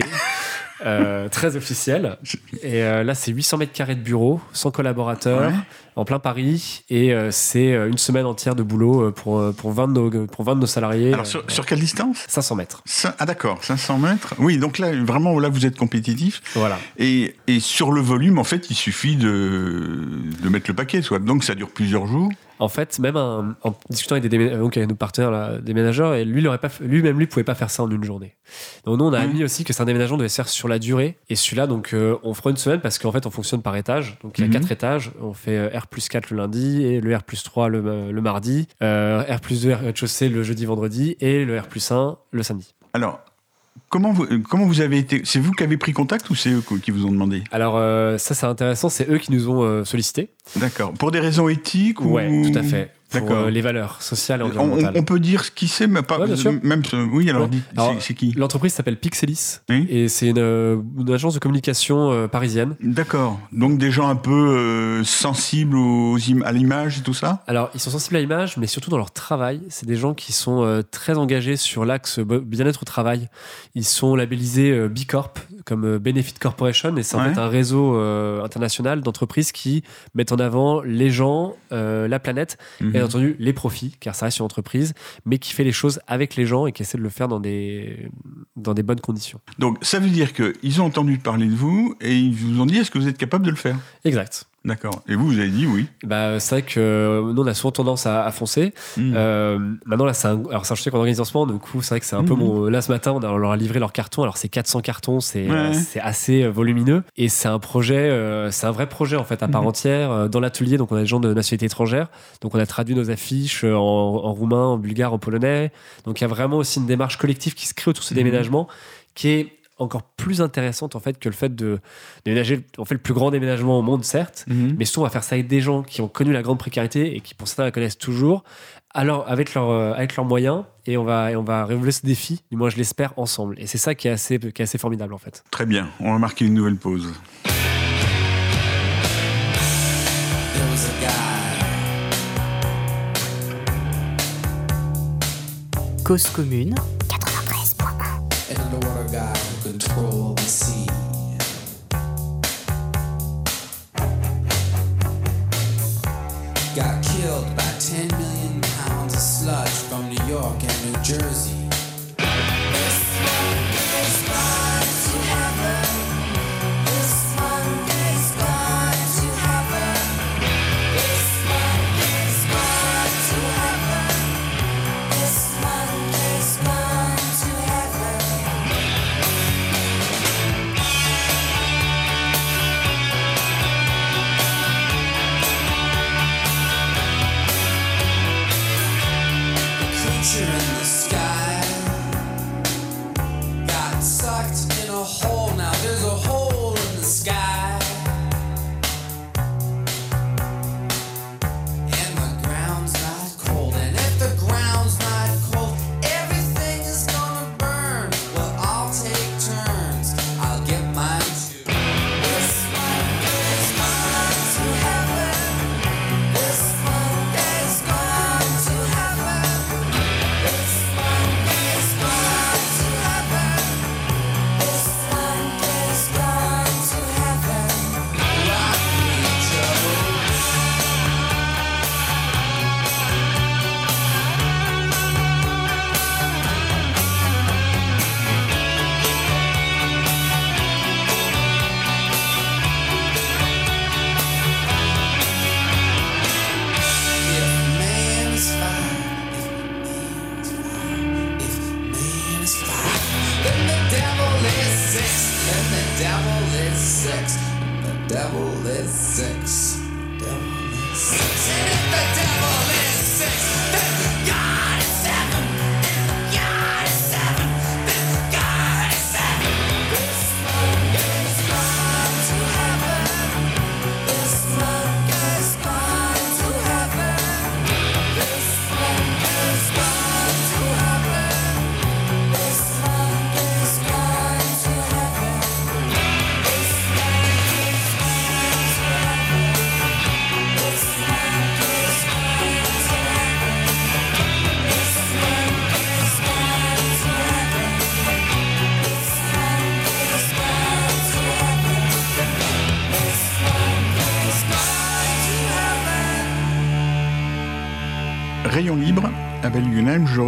B: Euh, très officiel. Et euh, là, c'est 800 mètres carrés de bureau, 100 collaborateurs,
A: Ouais.
B: en plein Paris. Et euh, c'est une semaine entière de boulot pour, pour, 20 de nos, pour 20 de nos salariés.
A: Alors sur, sur quelle distance?
B: 500 mètres.
A: Ah d'accord, 500 mètres. Oui, donc là vraiment là vous êtes compétitif
B: Voilà.
A: et, et sur le volume en fait il suffit de, de mettre le paquet soit. Donc ça dure plusieurs jours.
B: En fait, même un- en discutant avec, des donc avec nos partenaires là, déménageurs, et lui, il aurait pas, fait- lui-même, lui, pouvait pas faire ça en une journée. Donc nous, on a
A: Ouais.
B: admis aussi que c'est un déménagement devait se faire sur la durée. Et celui-là, donc, euh, on fera une semaine parce qu'en fait, on fonctionne par étage. Donc il y a
A: Mhm.
B: quatre étages. On fait euh, R plus 4 le lundi et le R plus 3 le, ma- le mardi, euh, R plus 2 rez-de-chaussée le jeudi, vendredi et le R plus 1 le samedi.
A: Alors comment vous, comment vous avez été C'est vous qui avez pris contact ou c'est eux qui vous ont demandé?
B: Alors euh, ça, c'est intéressant. C'est eux qui nous ont euh, sollicité.
A: D'accord. Pour des raisons éthiques ou
B: Ouais, tout à fait. Pour euh, les valeurs sociales et
A: On,
B: environnementales.
A: on peut dire ce qui c'est, mais pas
B: Ouais,
A: même. ce- Oui, alors,
B: Ouais.
A: c'est- qui
B: L'entreprise s'appelle Pixelis
A: Oui.
B: et c'est une, euh, une agence de communication euh, parisienne.
A: D'accord. Donc des gens un peu euh, sensibles aux à l'image et tout ça?
B: Alors, ils sont sensibles à l'image, mais surtout dans leur travail. C'est des gens qui sont très engagés sur l'axe bien-être au travail. Ils sont labellisés B Corp, comme Benefit Corporation, et c'est en
A: Ouais.
B: fait un réseau international d'entreprises qui mettent en avant les gens, la planète, et
A: Mhm.
B: Bien entendu les profits, car ça reste une entreprise, mais qui fait les choses avec les gens et qui essaie de le faire dans des, dans des bonnes conditions.
A: Donc ça veut dire qu'ils ont entendu parler de vous et ils vous ont dit est-ce que vous êtes capable de le faire?
B: Exact.
A: D'accord. Et vous, vous avez dit oui.
B: Bah, c'est vrai que euh, nous, on a souvent tendance à, à foncer.
A: Mhm.
B: Euh, maintenant, là, c'est un, alors, c'est un qu'on organise en ce moment. Du coup, c'est vrai que c'est un peu
A: Mhm.
B: mon. Là, ce matin, on, a- on leur a livré leurs cartons. Alors, c'est 400 cartons, c'est
A: Ouais.
B: euh, c'est assez volumineux. Et c'est un projet, c'est un vrai projet, en fait, à part
A: Mhm.
B: entière. dans l'atelier, donc, on a des gens de nationalité étrangère. Donc, on a traduit nos affiches en, en roumain, en bulgare, en polonais. Donc, il y a vraiment aussi une démarche collective qui se crée autour de ce déménagement qui est encore plus intéressante en fait que le fait de déménager. On fait le plus grand déménagement au monde, certes,
A: mhm.
B: mais souvent on va faire ça avec des gens qui ont connu la grande précarité et qui pour certains la connaissent toujours, alors avec, leur, euh, avec leurs moyens, et on va, et on va révéler ce défi, du moins je l'espère, ensemble. Et c'est ça qui est, assez, qui est assez formidable en fait.
A: Très bien, on va marquer une nouvelle pause.
H: Cause commune
D: 93.1 control the sea.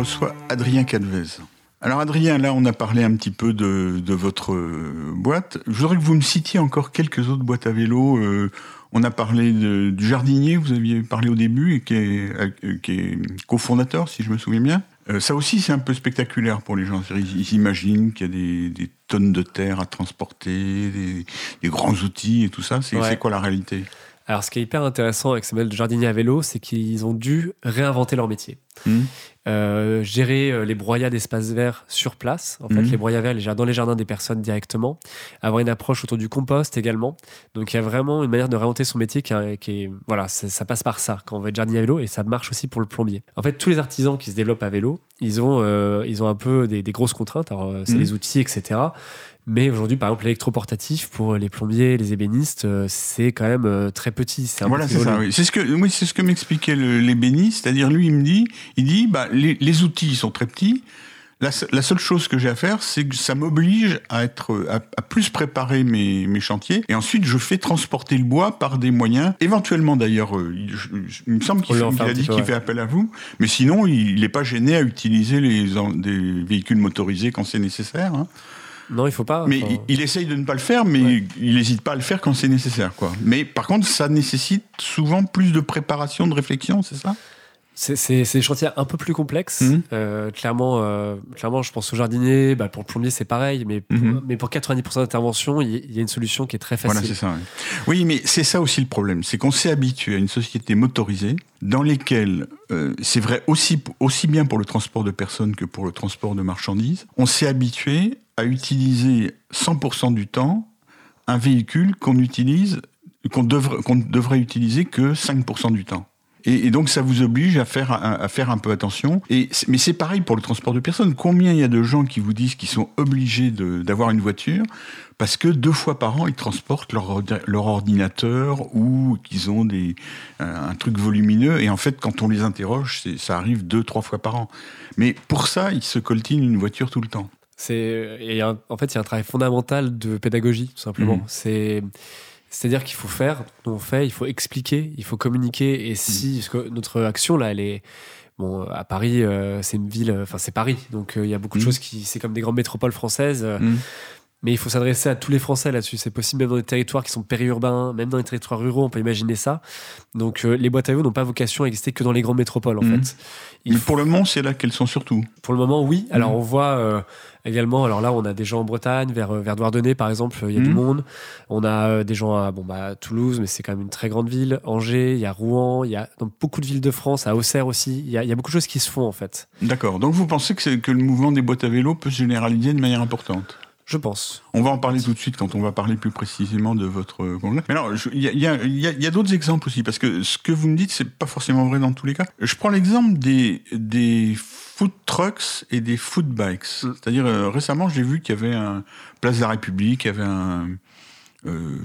A: Reçois Adrien Cadvez. Alors Adrien, là on a parlé un petit peu de, de votre euh, boîte. Je voudrais que vous me citiez encore quelques autres boîtes à vélo. Euh, on a parlé de- du jardinier, vous aviez parlé au début, et qui est, euh, qui est cofondateur, si je me souviens bien. Euh, ça aussi, c'est un peu spectaculaire pour les gens. Ils, ils imaginent qu'il y a des, des tonnes de terre à transporter, des, des grands outils et tout ça. C'est
B: Ouais.
A: quoi la réalité?
B: Alors, ce qui est hyper intéressant avec ce modèle de jardinier à vélo, c'est qu'ils ont dû réinventer leur métier.
A: Mhm.
B: Euh, gérer euh, les broyats d'espaces verts sur place, en fait,
A: Mhm.
B: les broyats verts les dans les jardins des personnes directement, avoir une approche autour du compost également. Donc, il y a vraiment une manière de réinventer son métier qui, est- qui est, voilà, ça passe par ça quand on veut être jardinier à vélo et ça marche aussi pour le plombier. En fait, tous les artisans qui se développent à vélo, ils ont, euh, ils ont un peu des, des grosses contraintes. Alors, c'est
A: Mhm.
B: les outils, etc. Mais aujourd'hui, par exemple, l'électroportatif pour les plombiers, les ébénistes, euh, c'est quand même euh, très petit. C'est
A: Voilà, c'est ça. Oui. C'est ce que, oui, c'est ce que m'expliquait l'ébéniste. C'est-à-dire, lui, il me dit, il dit, bah, les, les outils sont très petits. La, se- la seule chose que j'ai à faire, c'est que ça m'oblige à être, à, à plus préparer mes, mes chantiers. Et ensuite, je fais transporter le bois par des moyens. Éventuellement, d'ailleurs, euh, il, me semble qu'il fait- a dit qu'il
B: ouais.
A: fait appel à vous. Mais sinon, il n'est pas gêné à utiliser les, des véhicules motorisés quand c'est nécessaire. hein.
B: Non, il faut pas.
A: Mais
B: enfin,
A: il, il essaye de ne pas le faire, mais
B: Ouais.
A: il n'hésite pas à le faire quand c'est nécessaire, quoi. Mais par contre, ça nécessite souvent plus de préparation, de réflexion, c'est ça?
B: C'est des chantiers un peu plus complexes.
A: Mhm.
B: Euh, clairement, euh, clairement, je pense au jardinier. Bah, pour le plombier, c'est pareil. Mais pour,
A: Mhm.
B: mais pour 90% d'intervention, il y, a une solution qui est très facile.
A: Voilà, c'est ça. ouais. Oui, mais c'est ça aussi le problème, c'est qu'on s'est habitué à une société motorisée dans lesquelles, euh, c'est vrai aussi, aussi bien pour le transport de personnes que pour le transport de marchandises, on s'est habitué à utiliser 100% du temps un véhicule qu'on utilise, qu'on devrait, qu'on ne devrait utiliser que 5% du temps. Et, et donc ça vous oblige à faire, à, faire un peu attention. Et, mais c'est pareil pour le transport de personnes. Combien il y a de gens qui vous disent qu'ils sont obligés d'avoir une voiture parce que deux fois par an, ils transportent leur, leur ordinateur ou qu'ils ont des, un, un truc volumineux. Et en fait, quand on les interroge, ça arrive deux, trois fois par an. Mais pour ça, ils se coltinent une voiture tout le temps.
B: C'est en fait il y a un travail fondamental de pédagogie tout simplement.
A: Mhm.
B: C'est c'est-à-dire qu'il faut faire, on fait, il faut expliquer, il faut communiquer et si parce que notre action là elle est bon à Paris euh, c'est une ville enfin c'est Paris donc euh, il y a beaucoup de
A: Mhm.
B: choses qui c'est comme des grandes métropoles françaises euh,
A: Mhm.
B: Mais il faut s'adresser à tous les Français là-dessus. C'est possible même dans des territoires qui sont périurbains, même dans les territoires ruraux, on peut imaginer ça. Donc euh, les boîtes à vélo n'ont pas vocation à exister que dans les grandes métropoles en
A: Mhm.
B: fait. Il
A: Mais pour le moment, c'est là qu'elles sont surtout.
B: pour le moment, oui. Alors,
A: Mhm.
B: on voit euh, également, alors là, on a des gens en Bretagne, vers, euh, vers Douarnenez, par exemple, il y a du
A: Mhm.
B: monde. On a euh, des gens à, bon, bah, Toulouse, mais c'est quand même une très grande ville. Angers, il y a Rouen, il y a dans beaucoup de villes de France, à Auxerre aussi. Il y a, il y a beaucoup de choses qui se font, en fait.
A: D'accord. Donc vous pensez que, que le mouvement des boîtes à vélo peut se généraliser de manière importante?
B: Je pense.
A: On va en parler tout de suite quand on va parler plus précisément de votre congrès. Mais alors, il y a, y y d'autres exemples aussi, parce que ce que vous me dites, c'est pas forcément vrai dans tous les cas. Je prends l'exemple des, des food trucks et des food bikes. C'est-à-dire, euh, récemment, j'ai vu qu'il y avait un Place de la République, il y avait un... euh,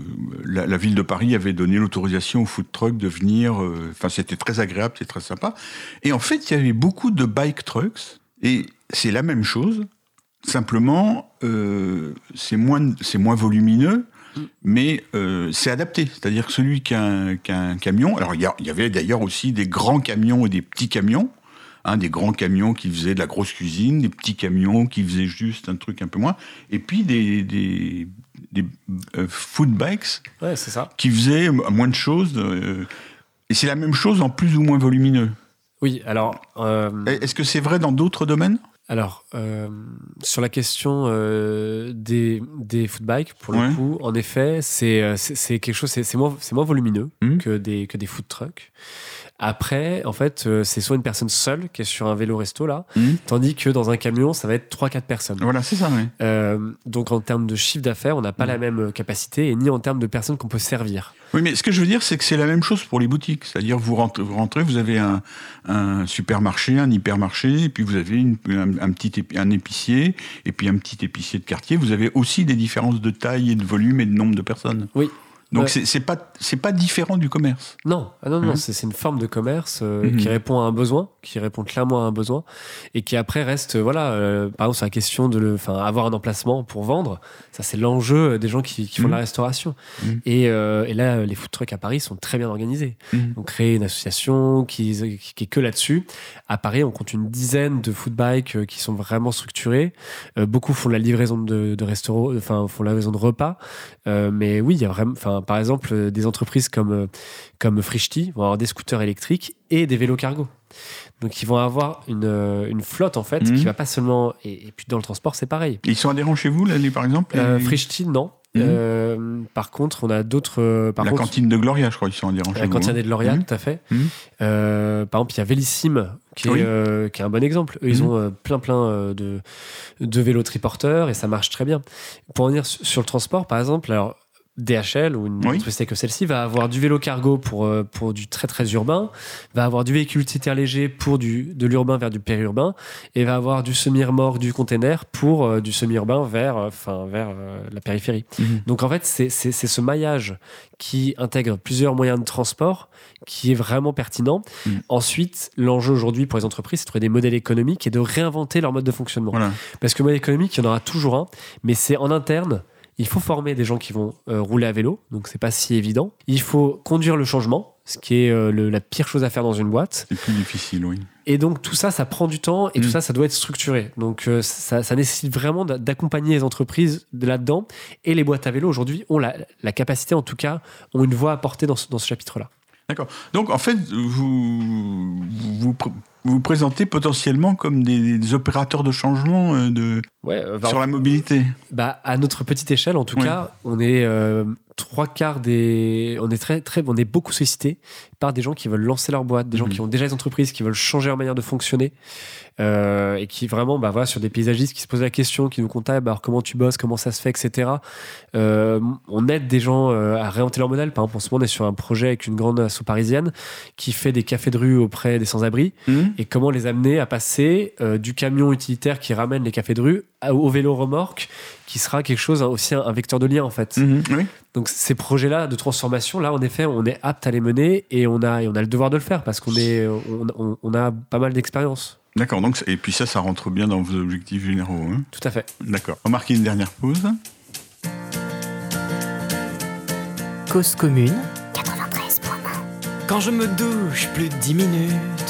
A: la, la ville de Paris avait donné l'autorisation aux food trucks de venir. euh, Enfin, c'était très agréable, c'était très sympa. Et en fait, il y avait beaucoup de bike trucks, et c'est la même chose. Simplement, euh, c'est moins, moins volumineux, mais euh, c'est adapté. C'est-à-dire que celui qui a un, qui a un camion, alors il y, avait d'ailleurs aussi des grands camions et des petits camions, hein, des grands camions qui faisaient de la grosse cuisine, des petits camions qui faisaient juste un truc un peu moins, et puis des, des, des euh, food bikes
B: Ouais, ça.
A: qui faisaient moins de choses. euh, et c'est la même chose en plus ou moins volumineux.
B: Oui, alors.
A: Est-ce que c'est vrai dans d'autres domaines?
B: Alors, euh, sur la question euh, des, des footbikes, pour le
A: Ouais.
B: coup, en effet, c'est euh, quelque chose, c'est c'est moins, c'est moins volumineux
A: Mhm.
B: que, des, que des food trucks. Après, en fait, euh, c'est soit une personne seule qui est sur un vélo resto là,
A: Mhm.
B: tandis que dans un camion, ça va être 3-4 personnes.
A: Voilà, c'est ça, oui.
B: Euh, donc en termes de chiffre d'affaires, on n'a pas
A: Mhm.
B: la même capacité et ni en termes de personnes qu'on peut servir.
A: Oui, mais ce que je veux dire, c'est que c'est la même chose pour les boutiques. C'est-à-dire, vous rentrez, vous, rentrez, vous avez un, un supermarché, un hypermarché, et puis vous avez une- un, un petit épi- un épicier, et puis un petit épicier de quartier. Vous avez aussi des différences de taille et de volume et de nombre de personnes.
B: Oui.
A: Donc
B: Ouais.
A: c'est pas c'est pas différent du commerce.
B: Non, ah non, non,
A: Mhm.
B: c'est une forme de commerce euh,
A: Mhm.
B: qui répond à un besoin, qui répond clairement à un besoin, et qui après reste, euh, voilà, euh, par exemple sur la question de le, enfin, avoir un emplacement pour vendre, ça c'est l'enjeu des gens qui, qui font de la
A: Mhm.
B: restauration.
A: Mhm.
B: Et, euh, et là, les food trucks à Paris sont très bien organisés. On crée une association qui, est que là-dessus. À Paris, on compte une dizaine de food bikes qui sont vraiment structurés. Beaucoup font de la livraison de, de restaurants, enfin font la livraison de repas. Mais oui, il y a vraiment, enfin par exemple, euh, des entreprises comme euh, comme Frishti vont avoir des scooters électriques et des vélos cargo. Donc ils vont avoir une, euh, une flotte en fait
A: Mhm.
B: qui va pas seulement et, et puis dans le transport c'est pareil.
A: Ils sont adhérents chez vous, là, les, par exemple
B: Euh, Frishti non. Euh, par contre, on a d'autres. par
A: la
B: contre,
A: cantine de Gloria, je crois, ils sont en direct chez
B: la
A: vous,
B: cantine
A: hein.
B: de Lauria,
A: Mhm.
B: tout à fait.
A: Mhm.
B: Euh, par exemple, il y a Vélissime, qui est,
A: Oui.
B: qui est un bon exemple. Eux, ils
A: Mhm.
B: ont plein, plein de, de vélos triporteurs et ça marche très bien. Pour en venir su- sur le transport, par exemple, alors. DHL ou une
A: Oui.
B: société que celle-ci va avoir du vélo cargo pour, euh, pour du très très urbain, va avoir du véhicule utilitaire léger pour du, de l'urbain vers du périurbain et va avoir du semi-remorque du container pour euh, du semi-urbain vers, euh, enfin, vers euh, la périphérie.
A: Mhm.
B: Donc en fait, c'est ce maillage qui intègre plusieurs moyens de transport qui est vraiment pertinent.
A: Mm.
B: Ensuite, l'enjeu aujourd'hui pour les entreprises, c'est de trouver des modèles économiques et de réinventer leur mode de fonctionnement.
A: Voilà.
B: Parce que le modèle économique, il y en aura toujours un, mais c'est en interne. Il faut former des gens qui vont euh, rouler à vélo, donc c'est pas si évident. Il faut conduire le changement, ce qui est euh, le- la pire chose à faire dans une boîte.
A: C'est plus difficile, oui.
B: Et donc tout ça, ça prend du temps et tout
A: Mm.
B: ça, ça doit être structuré. Donc euh, ça, ça nécessite vraiment d'a- d'accompagner les entreprises de là-dedans. Et les boîtes à vélo aujourd'hui ont la, la capacité, en tout cas, ont une voix à porter dans ce, dans ce chapitre-là.
A: D'accord. Donc, en fait, vous vous, vous présentez potentiellement comme des, des opérateurs de changement euh, de,
B: Ouais, euh,
A: sur la mobilité.
B: bah, à notre petite échelle, en tout cas, on est euh, trois quarts des, on est très très, on est beaucoup sollicité par des gens qui veulent lancer leur boîte, des gens
A: Mhm.
B: qui ont déjà des entreprises, qui veulent changer leur manière de fonctionner et qui vraiment, bah voilà, sur des paysagistes qui se posent la question, qui nous contactent, bah, alors comment tu bosses, comment ça se fait, etc. On aide des gens à réinventer leur modèle. Par exemple, en ce moment, on est sur un projet avec une grande asso parisienne qui fait des cafés de rue auprès des sans-abri et comment les amener à passer euh, du camion utilitaire qui ramène les cafés de rue à- au vélo remorque qui sera quelque chose hein, aussi un, un vecteur de lien en fait.
A: Mhm. Oui.
B: Donc ces projets-là de transformation là en effet on est apte à les mener et on a et on a le devoir de le faire parce qu'on est on, on- on a pas mal d'expérience.
A: D'accord. Donc, et puis ça, ça rentre bien dans vos objectifs généraux. hein.
B: Tout à fait.
A: D'accord. On marque une dernière pause.
H: Cause commune.
I: Quand je me douche plus de dix minutes,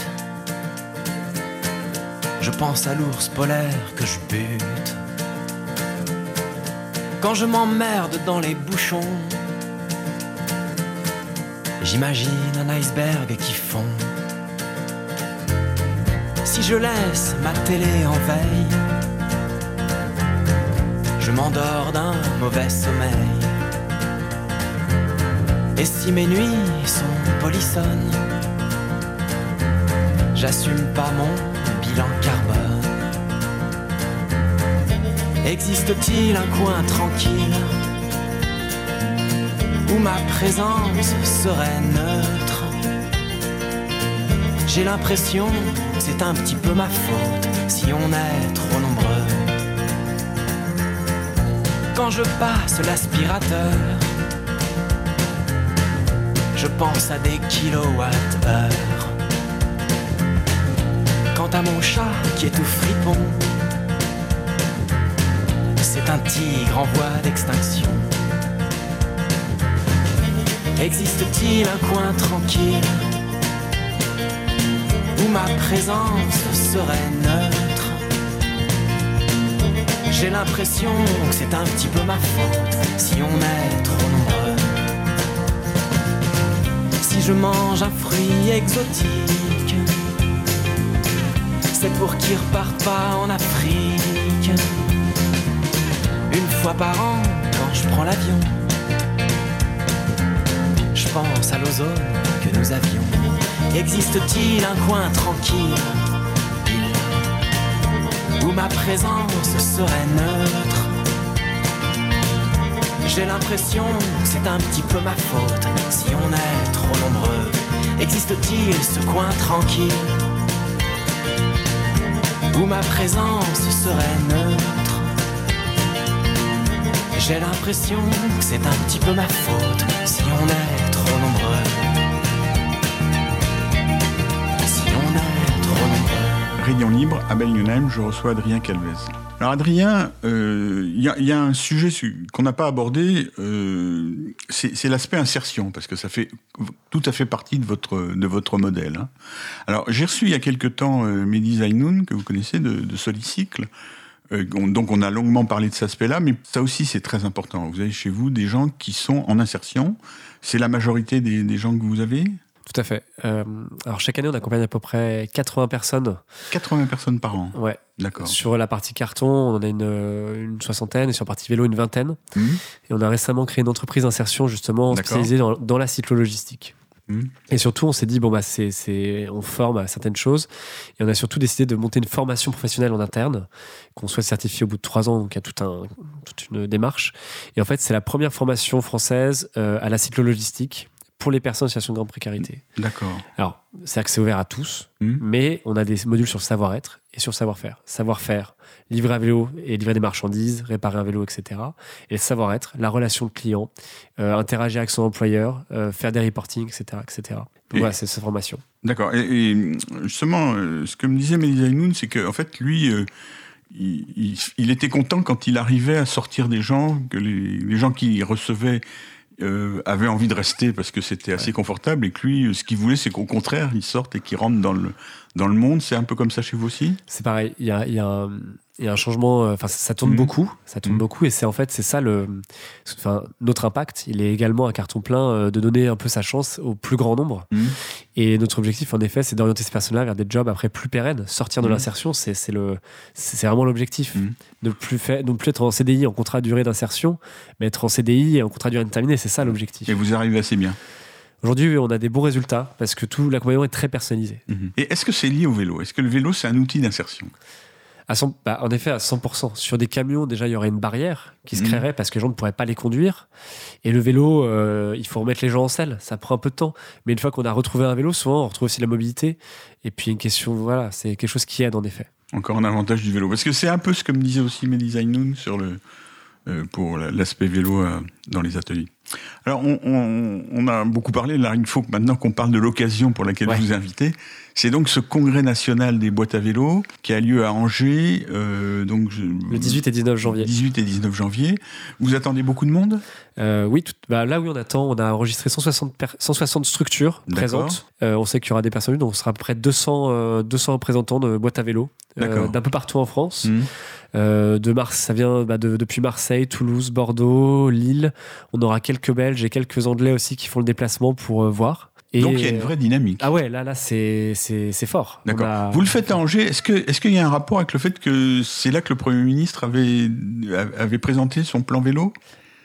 I: je pense à l'ours polaire que je bute. Quand je m'emmerde dans les bouchons, j'imagine un iceberg qui fond. Si je laisse ma télé en veille, je m'endors d'un mauvais sommeil. Et si mes nuits sont polissonnes, j'assume pas mon bilan carbone. Existe-t-il un coin tranquille où ma présence serait neutre? J'ai l'impression c'est un petit peu ma faute si on est trop nombreux. Quand je passe l'aspirateur, je pense à des kilowatts-heure. Quant à mon chat qui est tout fripon, c'est un tigre en voie d'extinction. Existe-t-il un coin tranquille où ma présence serait neutre? J'ai l'impression que c'est un petit peu ma faute si on est trop nombreux. Si je mange un fruit exotique, c'est pour qu'il reparte pas en Afrique. Une fois par an, quand je prends l'avion, je pense à l'ozone que nous avions. Existe-t-il un coin tranquille où ma présence serait neutre? J'ai l'impression que c'est un petit peu ma faute si on est trop nombreux. Existe-t-il ce coin tranquille où ma présence serait neutre J'ai l'impression que c'est un petit peu ma faute si on est trop nombreux. Si on est trop nombreux.
A: Rayon libre, à Bellingham, je reçois Adrien Calvez. Alors Adrien, euh, il y, a- un sujet su- qu'on n'a pas abordé, euh, c'est l'aspect insertion, parce que ça fait tout à fait partie de votre, de votre modèle. hein. Alors j'ai reçu il y a quelque temps euh, Mehdi Zainoun, que vous connaissez, de, de Solicycle. Euh, on- donc on a longuement parlé de cet aspect-là, mais ça aussi c'est très important. Vous avez chez vous des gens qui sont en insertion. C'est la majorité des, des gens que vous avez?
B: Tout à fait. Euh, alors chaque année, on accompagne à peu près 80 personnes.
A: 80 personnes par an.
B: Ouais.
A: D'accord.
B: Sur la partie carton, on en a une, euh, une soixantaine et sur la partie vélo, une vingtaine.
A: Mhm.
B: Et on a récemment créé une entreprise d'insertion justement spécialisée dans, dans la cyclologistique.
A: Mhm.
B: Et surtout, on s'est dit, bon, bah, c'est, on forme à certaines choses. Et on a surtout décidé de monter une formation professionnelle en interne, qu'on souhaite certifier au bout de trois ans. Donc, il y a tout un, toute une démarche. Et en fait, c'est la première formation française euh, à la cyclologistique pour les personnes en situation de grande précarité.
A: D'accord.
B: Alors, c'est accès ouvert à tous,
A: Mhm.
B: mais on a des modules sur le savoir-être et sur le savoir-faire. Savoir-faire, livrer à vélo et livrer des marchandises, réparer un vélo, etc. Et le savoir-être, la relation de client, euh, interagir avec son employeur, euh, faire des reportings, etc. etc. Donc voilà, c'est cette formation.
A: D'accord. Et, et, justement, euh, ce que me disait Melissa Inoun, c'est qu'en fait, lui, il, il- il était content quand il arrivait à sortir des gens, que les, les gens qui recevaient euh, avaient envie de rester parce que c'était assez confortable, et que lui, euh, ce qu'il voulait, c'est qu'au contraire, ils sortent et qu'ils rentrent dans le, dans le monde. C'est un peu comme ça chez vous aussi
B: C'est pareil, il y a, il y a un, il y a un changement, euh, enfin ça, ça tourne
A: Mhm.
B: beaucoup, ça tourne
A: Mhm.
B: beaucoup et c'est en fait c'est ça le, enfin notre impact, il est également un carton plein euh, de donner un peu sa chance au plus grand nombre.
A: Mhm.
B: Et notre objectif en effet c'est d'orienter ces personnes-là vers des jobs après plus pérennes, sortir de l'insertion, c'est le, c'est vraiment l'objectif, ne plus faire, ne plus être en CDI en contrat durée d'insertion, mais être en CDI et en contrat durée déterminée, c'est ça l'objectif.
A: Et vous arrivez assez bien.
B: Aujourd'hui on a des bons résultats parce que tout l'accompagnement est très personnalisé.
A: Et est-ce que c'est lié au vélo? Est-ce que le vélo, c'est un outil d'insertion?
B: À 100 bah, en effet, à 100%. Sur des camions, déjà, il y aurait une barrière qui se
A: Mhm.
B: créerait parce que les gens ne pourraient pas les conduire. Et le vélo, euh, il faut remettre les gens en selle. Ça prend un peu de temps. Mais une fois qu'on a retrouvé un vélo, souvent, on retrouve aussi la mobilité. Et puis, une question, voilà, c'est quelque chose qui aide, en effet.
A: Encore un avantage du vélo. Parce que c'est un peu ce que me disait aussi Melissa Inoun sur le, euh, pour la- l'aspect vélo euh, dans les ateliers. Alors, on, on- on a beaucoup parlé, là, il faut que maintenant qu'on parle de l'occasion pour laquelle
B: Ouais.
A: je vous ai invité. C'est donc ce congrès national des boîtes à vélo qui a lieu à Angers, euh, donc
B: Le 18 et 19 janvier.
A: 18 et 19 janvier. Vous attendez beaucoup de monde?
B: Euh, oui, tout- bah, là où on attend, on a enregistré 160, per- 160 structures présentes. Euh, on sait qu'il y aura des personnes, donc on sera à peu près 200, euh, 200 représentants de boîtes à vélo d'un peu partout en France. Euh, de Mars, ça vient bah, de- depuis Marseille, Toulouse, Bordeaux, Lille. On aura quelques Belges et quelques Anglais aussi qui font le déplacement pour euh, voir. Et,
A: Donc il y a une vraie dynamique.
B: Ah ouais, là, là, c'est c'est c'est fort.
A: D'accord.
B: a-
A: Vous le faites à Angers. Est-ce que est-ce qu'il y a un rapport avec le fait que c'est là que le Premier ministre avait avait présenté son plan vélo?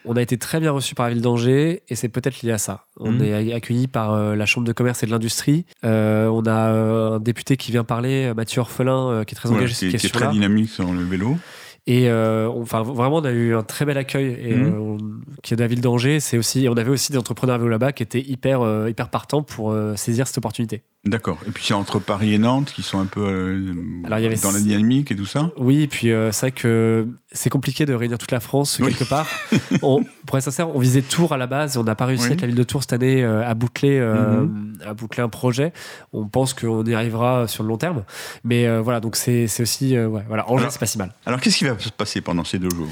B: On a été très bien reçu par la ville d'Angers et c'est peut-être lié à ça. On
A: Mhm.
B: est accueilli par euh, la Chambre de commerce et de l'industrie. Euh, on a euh, un député qui vient parler, Mathieu Orphelin, qui est très engagé sur cette
A: qui est très dynamique sur le vélo.
B: Et euh, on- enfin, vraiment, on a eu un très bel accueil et, euh, on- qui est de la ville d'Angers. C'est aussi, on avait aussi des entrepreneurs à vélo là-bas qui étaient hyper, euh, hyper partants pour euh, saisir cette opportunité.
A: D'accord. Et puis c'est entre Paris et Nantes qui sont un peu euh,
B: Alors, il y avait
A: dans la dynamique et tout ça.
B: Oui, et puis euh, c'est vrai que c'est compliqué de réunir toute la France
A: Oui.
B: quelque part. on, pour être sincère, on visait Tours à la base, on n'a pas réussi
A: Oui.
B: avec la ville de Tours cette année euh, à boucler, euh, à boucler un projet. On pense qu'on y arrivera sur le long terme, mais voilà, donc c'est aussi ouais, voilà, Angers, c'est pas si mal.
A: Alors qu'est-ce qui va se passer pendant ces deux jours?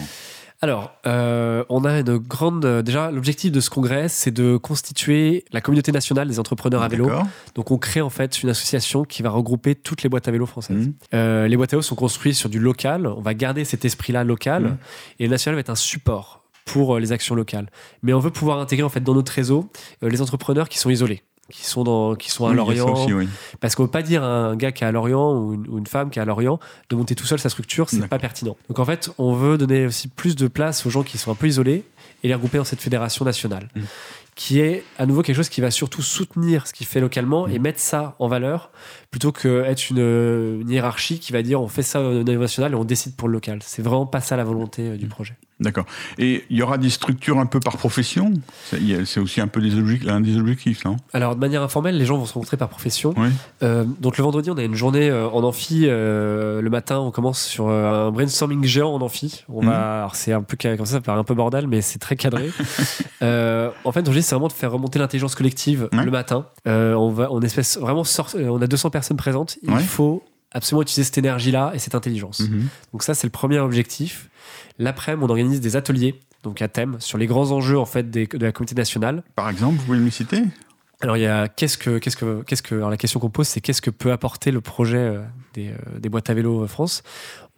B: Alors, euh, on a une grande. euh, déjà, l'objectif de ce congrès, c'est de constituer la communauté nationale des entrepreneurs à vélo. Donc, on crée en fait une association qui va regrouper toutes les boîtes à vélo françaises.
A: Mhm.
B: Euh, les boîtes à vélo sont construites sur du local. On va garder cet esprit-là local.
A: Mhm.
B: Et le national va être un support pour euh, les actions locales. Mais on veut pouvoir intégrer en fait dans notre réseau euh, les entrepreneurs qui sont isolés qui sont dans qui sont à
A: Oui,
B: Lorient
A: aussi, oui.
B: parce qu'on veut pas dire à un gars qui est à Lorient ou une, ou une femme qui est à Lorient de monter tout seul sa structure, c'est pas pertinent. Donc en fait, on veut donner aussi plus de place aux gens qui sont un peu isolés et les regrouper dans cette fédération nationale,
A: Mm.
B: qui est à nouveau quelque chose qui va surtout soutenir ce qui fait localement
A: Mm.
B: et mettre ça en valeur plutôt que être une, une hiérarchie qui va dire on fait ça au niveau national et on décide pour le local. C'est vraiment pas ça la volonté euh, du
A: Mm.
B: projet.
A: D'accord. Et il y aura des structures un peu par profession? C'est aussi un peu des objectifs, l'un des objectifs, non?
B: Alors de manière informelle, les gens vont se rencontrer par profession.
A: Oui.
B: Euh, donc le vendredi, on a une journée euh, en amphi. euh, le matin, on commence sur un brainstorming géant en amphi. On
A: Mhm.
B: va, alors c'est un peu comme ça, ça paraît un peu bordel, mais c'est très cadré. Euh, en fait, l'objectif c'est vraiment de faire remonter l'intelligence collective
A: Ouais.
B: le matin. On va, on espèce vraiment sort- on a 200 personnes présentes. Il faut absolument utiliser cette énergie-là et cette intelligence.
A: Mhm.
B: Donc ça, c'est le premier objectif. L'après-midi, on organise des ateliers. Donc à thème sur les grands enjeux en fait des- de la communauté nationale.
A: Par exemple, vous pouvez me citer?
B: Alors il y a qu'est-ce que qu'est-ce que qu'est-ce que alors la question qu'on pose c'est qu'est-ce que peut apporter le projet euh, des, euh, des boîtes à vélo euh, France?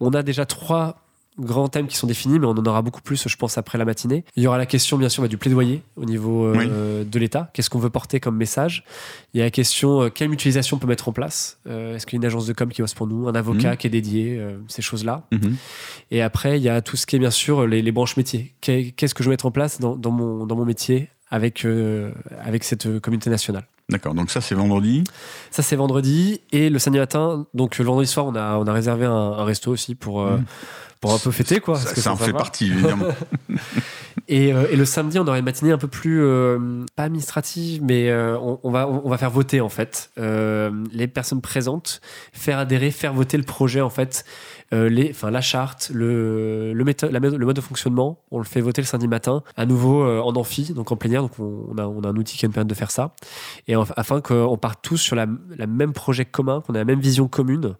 B: On a déjà trois grands thèmes qui sont définis, mais on en aura beaucoup plus, je pense, après la matinée. Il y aura la question, bien sûr, bah, du plaidoyer au niveau euh, de l'État. Qu'est-ce qu'on veut porter comme message? Il y a la question, euh, quelle mutualisation on peut mettre en place? Euh, Est-ce qu'il y a une agence de com qui bosse pour nous Un avocat
A: Mhm.
B: qui est dédié Ces choses-là?
A: Mhm.
B: Et après, il y a tout ce qui est, bien sûr, les, les branches métiers. Qu'est- Qu'est-ce que je vais mettre en place dans, dans mon, dans mon métier avec, avec cette communauté nationale?
A: D'accord, donc ça c'est vendredi?
B: ça, c'est vendredi. Et le samedi matin, donc le vendredi soir, on a, on a réservé un, un resto aussi pour,
A: Mhm.
B: Pour un peu fêter, quoi.
A: Ça,
B: parce que
A: ça en fait partie, évidemment.
B: Et, euh, et le samedi, on aura une matinée un peu plus, euh, pas administrative, mais euh, on, on va, on, va faire voter, en fait, les personnes présentes, faire adhérer, faire voter le projet, en fait, les, enfin, la charte, le, le, méthode, la méthode- le mode de fonctionnement, on le fait voter le samedi matin, à nouveau en amphi, donc en plénière, donc on, on a, on a un outil qui nous permettre de faire ça, et en- afin qu'on parte tous sur la, la même projet commun, qu'on ait la même vision commune,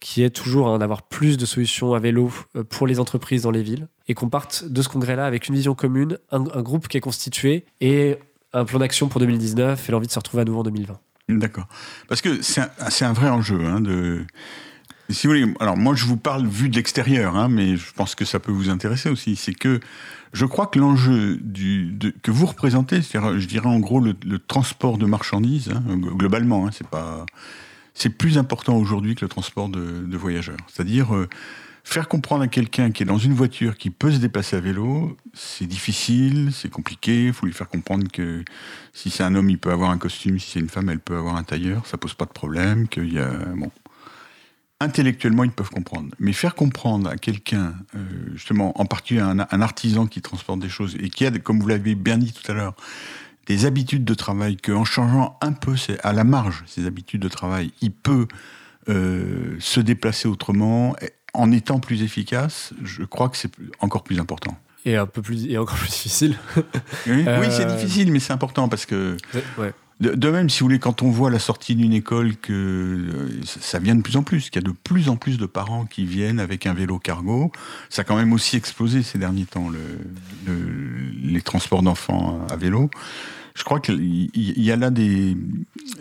B: qui est toujours hein, d'avoir plus de solutions à vélo euh, pour les entreprises dans les villes, et qu'on parte de ce congrès-là avec une vision commune, un, groupe qui est constitué, et un plan d'action pour 2019, et l'envie de se retrouver à nouveau en 2020.
A: D'accord. Parce que c'est un, vrai enjeu. Hein. Si vous voulez, alors moi je vous parle vu de l'extérieur, hein, mais je pense que ça peut vous intéresser aussi. C'est que je crois que l'enjeu que vous représentez, c'est-à-dire, je dirais en gros le, le transport de marchandises, hein, globalement, hein, c'est pas, c'est plus important aujourd'hui que le transport de, voyageurs. C'est-à-dire euh, faire comprendre à quelqu'un qui est dans une voiture qui peut se déplacer à vélo, c'est difficile, c'est compliqué. Il faut lui faire comprendre que si c'est un homme, il peut avoir un costume. Si c'est une femme, elle peut avoir un tailleur. Ça pose pas de problème. Qu'il y a bon. Intellectuellement, ils peuvent comprendre. Mais faire comprendre à quelqu'un, euh, justement, en particulier un, un artisan qui transporte des choses et qui a, comme vous l'avez bien dit tout à l'heure, des habitudes de travail, qu'en changeant un peu à la marge ses habitudes de travail, il peut euh, se déplacer autrement, en étant plus efficace, je crois que c'est encore plus important.
B: Et un peu plus, et encore plus difficile.
A: Oui,
B: Euh,
A: oui, c'est difficile, mais c'est important parce que
B: Ouais.
A: De, de même, si vous voulez, quand on voit la sortie d'une école que euh, ça vient de plus en plus, qu'il y a de plus en plus de parents qui viennent avec un vélo cargo, ça a quand même aussi explosé ces derniers temps, le, le- les transports d'enfants à vélo. Je crois qu'il y, a là des,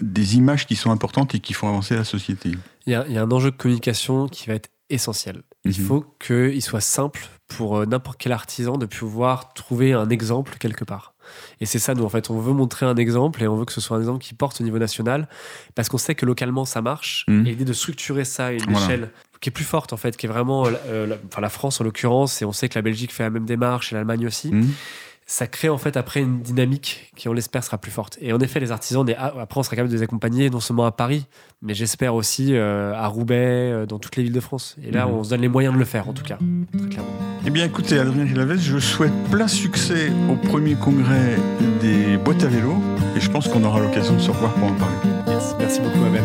A: des images qui sont importantes et qui font avancer la société.
B: Il y, a, il y a un enjeu de communication qui va être essentiel. Il
A: Mhm.
B: faut qu'il soit simple pour euh, n'importe quel artisan de pouvoir trouver un exemple quelque part. Et c'est ça, nous, en fait, on veut montrer un exemple et on veut que ce soit un exemple qui porte au niveau national parce qu'on sait que localement ça marche.
A: Mhm.
B: Et l'idée de structurer ça à une
A: Voilà.
B: échelle qui est plus forte, en fait, qui est vraiment euh, la, enfin, la France en l'occurrence, et on sait que la Belgique fait la même démarche et l'Allemagne aussi.
A: Mhm.
B: Ça crée en fait après une dynamique qui, on l'espère, sera plus forte. Et en effet, les artisans, on est- ah, après, on sera capable de les accompagner non seulement à Paris, mais j'espère aussi euh, à Roubaix, euh, dans toutes les villes de France. Et là,
A: Mhm.
B: on se donne les moyens de le faire, en tout cas, très clairement.
A: Eh bien, écoutez, Adrien Gilavès, je souhaite plein succès au premier congrès des boîtes à vélo et je pense qu'on aura l'occasion de se revoir pour en parler.
B: Yes. Merci beaucoup, Abel.